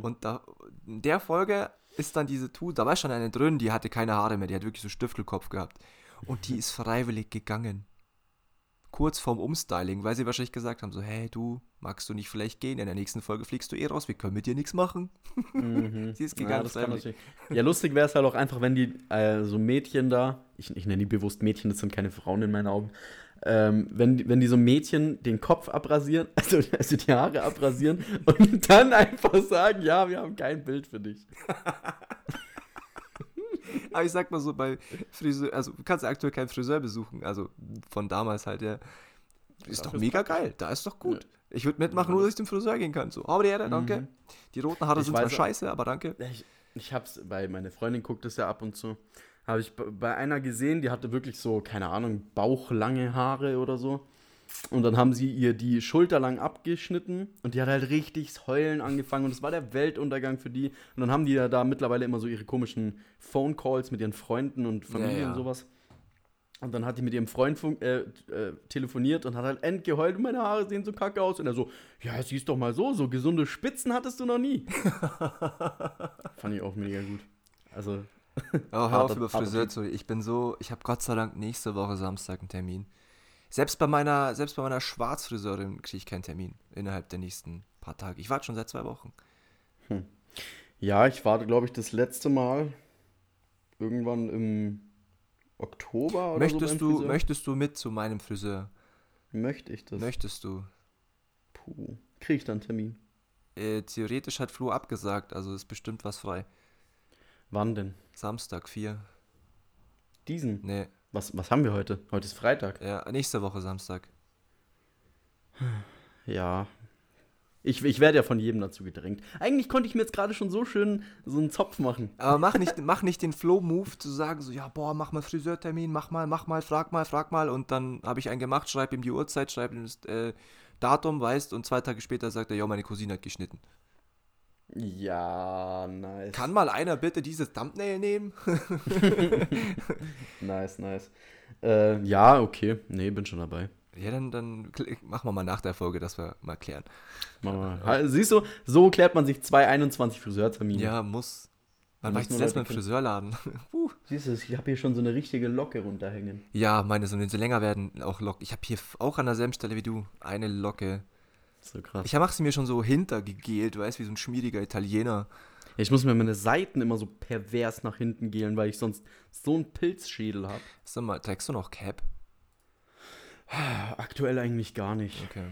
Und da, in der Folge ist dann diese Tu, da war schon eine drin, die hatte keine Haare mehr, die hat wirklich so Stiftelkopf gehabt. Und die ist freiwillig gegangen. Kurz vorm Umstyling, weil sie wahrscheinlich gesagt haben, so, hey du, magst du nicht vielleicht gehen? In der nächsten Folge fliegst du eh raus, wir können mit dir nichts machen. Mhm. Sie ist Ja, gegangen, natürlich. Ja, lustig wäre es halt auch einfach, wenn die äh, so Mädchen da, ich, ich nenne die bewusst Mädchen, das sind keine Frauen in meinen Augen, ähm, wenn, die- wenn die so Mädchen den Kopf abrasieren, also, also die Haare abrasieren und dann einfach sagen, ja, wir haben kein Bild für dich. Aber ich sag mal so, bei Friseur, also du kannst aktuell keinen Friseur besuchen, also von damals halt, ja. Ist Ja, doch mega geil, da ist doch gut. Ich würde mitmachen, nur dass ich zum Friseur gehen kann. So, aber die Erde, danke. Mhm. Die roten Haare Ich sind zwar scheiße, aber danke. Ich, ich hab's, weil meine Freundin guckt es ja ab und zu, habe ich bei einer gesehen, die hatte wirklich so, keine Ahnung, bauchlange Haare oder so. Und dann haben sie ihr die Schulter lang abgeschnitten und die hat halt richtig Heulen angefangen und es war der Weltuntergang für die. Und dann haben die ja da mittlerweile immer so ihre komischen Phone Calls mit ihren Freunden und Familie Ja, ja. und sowas. Und dann hat die mit ihrem Freund äh, äh, telefoniert und hat halt endgeheult, meine Haare sehen so kacke aus. Und er so, ja, siehst doch mal so, so gesunde Spitzen hattest du noch nie. Fand ich auch mega gut. Also, Aber hör auf über Friseur zu Ich bin so, ich habe Gott sei Dank nächste Woche Samstag einen Termin. Selbst bei meiner, selbst bei meiner Schwarzfriseurin kriege ich keinen Termin innerhalb der nächsten paar Tage. Ich warte schon seit zwei Wochen. ja, ich war, glaube ich, das letzte Mal irgendwann im Oktober oder Möchtest so. du, Friseur. möchtest du mit zu meinem Friseur? Möchte ich das? Möchtest du? Puh. Kriege ich dann einen Termin? Äh, theoretisch hat Flo abgesagt, also ist bestimmt was frei. Wann denn? Samstag, 4. Diesen? Nee, Was, was haben wir heute? Heute ist Freitag. ja, nächste Woche Samstag. Ja. Ich, ich werde ja von jedem dazu gedrängt. Eigentlich konnte ich mir jetzt gerade schon so schön so einen Zopf machen. Aber mach nicht, mach nicht den Flow-Move zu sagen, so, ja, boah, mach mal Friseurtermin, mach mal, mach mal, frag mal, frag mal. Und dann habe ich einen gemacht, schreib ihm die Uhrzeit, schreib ihm das äh, Datum, weißt, und zwei Tage später sagt er, ja, meine Cousine hat geschnitten. Ja, nice. Kann mal einer bitte dieses Thumbnail nehmen? Nice, nice. Äh, ja, okay. Nee, bin schon dabei. ja, dann, dann machen wir mal nach der Folge, dass wir mal klären. Wir. Ha, Siehst du, so klärt man sich 221 Friseurtermine. Ja, muss. Wann war ich das letzte Mal im Friseurladen? Puh. Siehst du, ich habe hier schon so eine richtige Locke runterhängen. Ja, meine, so wenn sie länger werden, auch Locken. Ich habe hier auch an derselben Stelle wie du eine Locke. So krass. Ich mache sie mir schon so hintergegelt, weißt wie so ein schmieriger Italiener. Ich muss mir meine Seiten immer so pervers nach hinten gelen, weil ich sonst so einen Pilzschädel habe. Sag mal, trägst du noch Cap? Aktuell eigentlich gar nicht. Okay.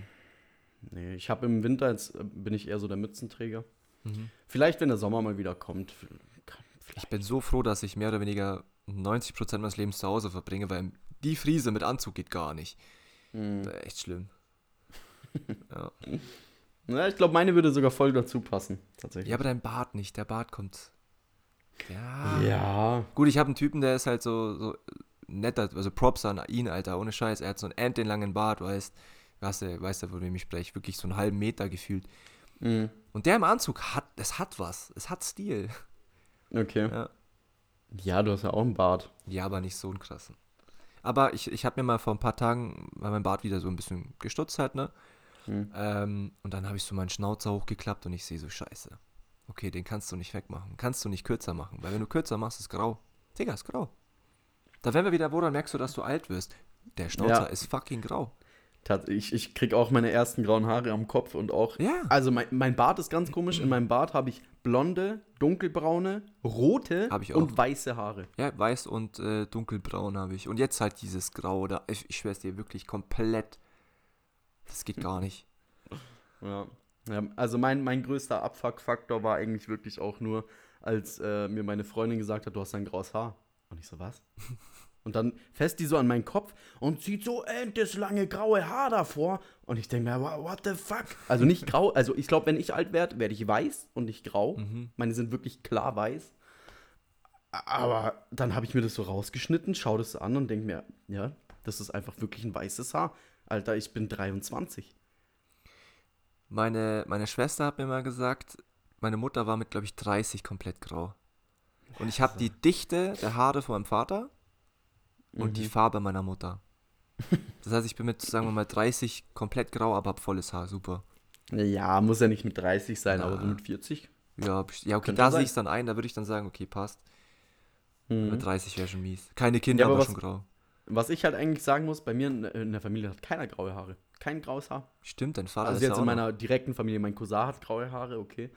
Nee, ich habe im Winter, jetzt äh, bin ich eher so der Mützenträger. Mhm. Vielleicht, wenn der Sommer mal wieder kommt. kann- Ich bin so froh, dass ich mehr oder weniger 90% meines Lebens zu Hause verbringe, weil die Friese mit Anzug geht gar nicht. Hm. Ist echt schlimm. ja. Ja, ich glaube, meine würde sogar voll dazu passen. Tatsächlich. ja, aber dein Bart nicht. Der Bart kommt. Ja. Ja. Gut, ich habe einen Typen, der ist halt so, so netter, also Props an ihn, Alter, ohne Scheiß. Er hat so einen endlangen Bart, weißt weißt du, weißt du, von wem ich spreche, wirklich so einen halben Meter gefühlt. Mhm. Und der im Anzug hat, es hat was, es hat Stil. Okay. Ja, Ja, du hast ja auch einen Bart. ja aber nicht so einen krassen. Aber ich, ich habe mir mal vor ein paar Tagen, weil mein Bart wieder so ein bisschen gestutzt hat, ne? Mhm. Ähm, und dann habe ich so meinen Schnauzer hochgeklappt und ich sehe so, scheiße. Okay, den kannst du nicht wegmachen. Kannst du nicht kürzer machen. Weil wenn du kürzer machst, ist grau. Digga, ist grau. Da wären wir wieder, woran merkst du, dass du alt wirst? Der Schnauzer Ja. ist fucking grau. Ich, ich krieg auch meine ersten grauen Haare am Kopf und auch. Ja. Also mein, mein Bart ist ganz komisch. In meinem Bart habe ich blonde, dunkelbraune, rote und weiße Haare. Ja, weiß und äh, dunkelbraun habe ich. Und jetzt halt dieses Grau. Da, ich, ich schwör's dir wirklich komplett. Das geht gar nicht. Ja. ja also mein, mein größter Abfuck-Faktor war eigentlich wirklich auch nur, als äh, mir meine Freundin gesagt hat, du hast ein graues Haar. Und ich so, was? Und dann fässt die so an meinen Kopf und zieht so endlich lange graue Haar davor. Und ich denke mir, "Wha- what the fuck? Also nicht grau, also ich glaube, wenn ich alt werde, werde ich weiß und nicht grau. Mhm. Meine sind wirklich klar weiß. Aber dann habe ich mir das so rausgeschnitten, schaue das an und denke mir, ja, das ist einfach wirklich ein weißes Haar. Alter, ich bin 23. Meine, meine Schwester hat mir mal gesagt, meine Mutter war mit, glaube ich, 30 komplett grau. Und ich habe die Dichte der Haare von meinem Vater und die Farbe meiner Mutter. Das heißt, ich bin mit, sagen wir mal, 30 komplett grau, aber hab volles Haar. Super. Ja, muss ja nicht mit 30 sein, aber so mit 40. Ja, ja okay, Könnte da sehe ich es dann ein. Da würde ich dann sagen, okay, passt. Mhm. Mit 30 wäre schon mies. Keine Kinder, Ja, aber aber was- schon grau. Was ich halt eigentlich sagen muss, bei mir in, der Familie hat keiner graue Haare. Kein graues Haar. Stimmt, dein Vater Also ist ja jetzt auch in meiner direkten Familie, mein Cousin hat graue Haare, okay.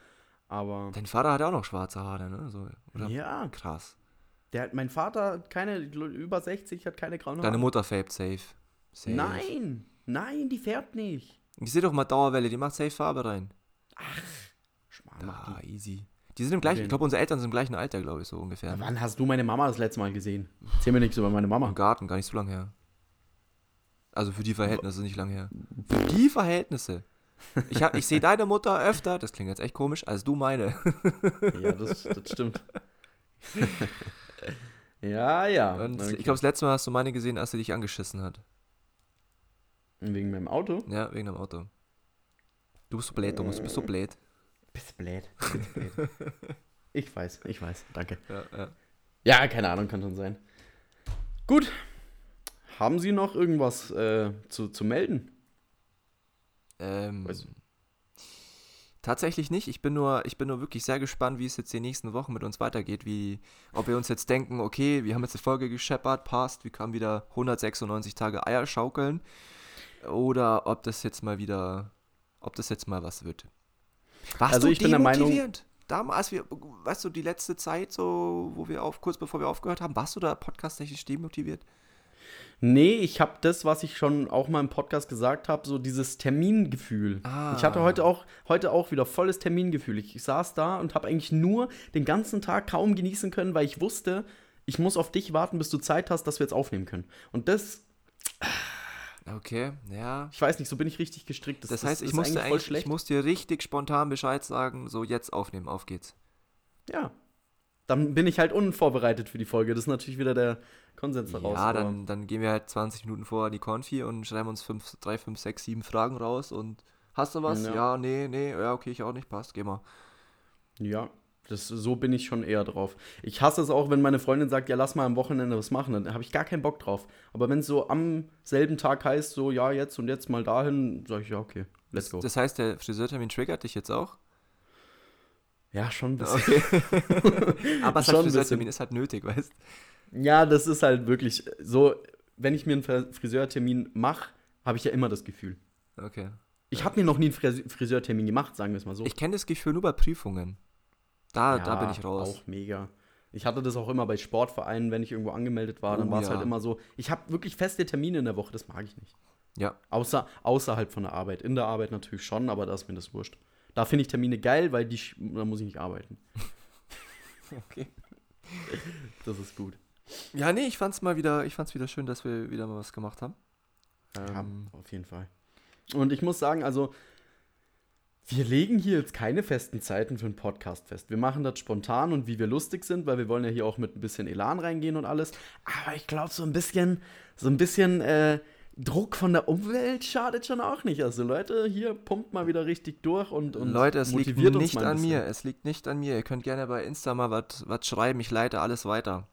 Aber Dein Vater hat auch noch schwarze Haare, ne? So, oder? ja, Krass. der hat, mein Vater hat keine, über 60, hat keine grauen Haare. Deine Mutter färbt safe. safe. Nein, nein, die färbt nicht. Ich sehe doch mal Dauerwelle, die macht safe Farbe rein. Schmarrn macht Ah, easy. Die sind im gleichen, ich glaube, unsere Eltern sind im gleichen Alter, glaube ich, so ungefähr. die. Wann hast du meine Mama das letzte Mal gesehen? Erzähl mir nichts über meine Mama. Im Garten, gar nicht so lange her. Also für die Verhältnisse nicht lange her. Für die Verhältnisse. Ich, hab- ich sehe deine Mutter öfter, das klingt jetzt echt komisch, als du meine. Ja, das, das stimmt. ja, ja. Und Okay. Ich glaube, das letzte Mal hast du meine gesehen, als sie dich angeschissen hat. Wegen meinem Auto? Ja, wegen dem Auto. Du bist so blöd, Thomas, du bist so blöd. Bist blöd. Bist blöd. ich weiß, ich weiß. Danke. Ja, ja. Ja, keine Ahnung, kann schon sein. Gut. Haben Sie noch irgendwas äh, zu, zu melden? Ähm, tatsächlich nicht. Ich bin, nur, ich bin nur wirklich sehr gespannt, wie es jetzt die nächsten Wochen mit uns weitergeht. Wie, ob wir uns jetzt denken, okay, wir haben jetzt eine Folge gescheppert, passt, wir kamen wieder 196 Tage Eier schaukeln. Oder ob das jetzt mal wieder, ob das jetzt mal was wird. Warst Also du ich bin der Meinung- demotivierend? Damals, wir, weißt du, die letzte Zeit, so, wo wir auf, kurz bevor wir aufgehört haben, warst du da podcasttechnisch demotiviert? Nee, ich habe das, was ich schon auch mal im Podcast gesagt habe, so dieses Termingefühl. Ah. Ich hatte heute auch, heute auch wieder volles Termingefühl. Ich, saß da und habe eigentlich nur den ganzen Tag kaum genießen können, weil ich wusste, ich muss auf dich warten, bis du Zeit hast, dass wir jetzt aufnehmen können. Und das, Okay, ja. ich weiß nicht, so bin ich richtig gestrickt. Das, heißt, ich ist musste voll eigentlich, ich musste dir richtig spontan Bescheid sagen, so jetzt aufnehmen, auf geht's. Ja. Dann bin ich halt unvorbereitet für die Folge. Das ist natürlich wieder der Konsens daraus. ja, dann, dann gehen wir halt 20 Minuten vorher die Konfi und schreiben uns 5, 3, 5, 6, 7 Fragen raus und hast du was? Ja. Ja, nee, nee, ja, okay, ich auch nicht, passt, geh mal. Ja, das, so bin ich schon eher drauf. Ich hasse es auch, wenn meine Freundin sagt, ja, lass mal am Wochenende was machen. Dann habe ich gar keinen Bock drauf. Aber wenn es so am selben Tag heißt, so, ja, jetzt und jetzt mal dahin, sage ich, ja, okay, let's go. Das heißt, der Friseurtermin triggert dich jetzt auch? ja, schon ein bisschen. Okay. Aber ein Friseurtermin ist halt nötig, weißt Ja, das ist halt wirklich so, wenn ich mir einen Friseurtermin mache, habe ich ja immer das Gefühl. Okay. Ich habe mir noch nie einen Frise Friseurtermin gemacht, sagen wir es mal so. Ich kenne das Gefühl nur bei Prüfungen. Da, da bin ich raus. Auch mega. Ich hatte das auch immer bei Sportvereinen, wenn ich irgendwo angemeldet war, dann Oh, war es ja. halt immer so. Ich habe wirklich feste Termine in der Woche, das mag ich nicht. Ja, Außer, außerhalb von der Arbeit. In der Arbeit natürlich schon, aber da ist mir das wurscht. Da finde ich Termine geil, weil die, da muss ich nicht arbeiten. okay. Das ist gut. Ja, nee, ich fand's mal wieder, ich fand's wieder schön, dass wir wieder mal was gemacht haben. Ja, Ähm, auf jeden Fall. Und ich muss sagen, also, wir legen hier jetzt keine festen Zeiten für einen Podcast fest. Wir machen das spontan und wie wir lustig sind, weil wir wollen ja hier auch mit ein bisschen Elan reingehen und alles. Aber ich glaube, so ein bisschen, so ein bisschen äh, Druck von der Umwelt schadet schon auch nicht. Also Leute, hier pumpt mal wieder richtig durch und, und Leute, es liegt nicht an mir. Es liegt nicht an mir. Ihr könnt gerne bei Insta mal was schreiben. Ich leite alles weiter.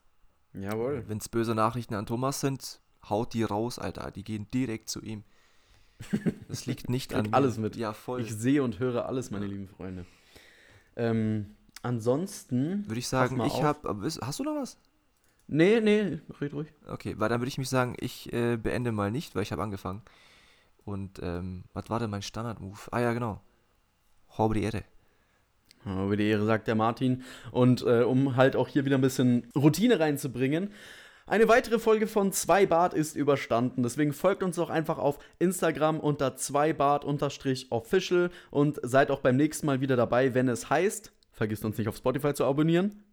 Jawohl. Wenn es böse Nachrichten an Thomas sind, haut die raus, Alter. Die gehen direkt zu ihm. Das liegt nicht an alles mit. Ja, voll. Ich sehe und höre alles, meine lieben Freunde. Ähm, ansonsten. Würde ich sagen, ich habe. Hast du noch was? Nee, nee, red ruhig. Okay, weil dann würde ich mich sagen, ich äh, beende mal nicht, weil ich habe angefangen. Und ähm, was war denn mein Standard-Move? Ah ja, genau. Habe die Ehre. Ja, Über die Ehre sagt der Martin. Und äh, um halt auch hier wieder ein bisschen Routine reinzubringen. Eine weitere Folge von 2 Bart ist überstanden. Deswegen folgt uns doch einfach auf Instagram unter 2bart-official und seid auch beim nächsten Mal wieder dabei, wenn es heißt, vergisst uns nicht auf Spotify zu abonnieren.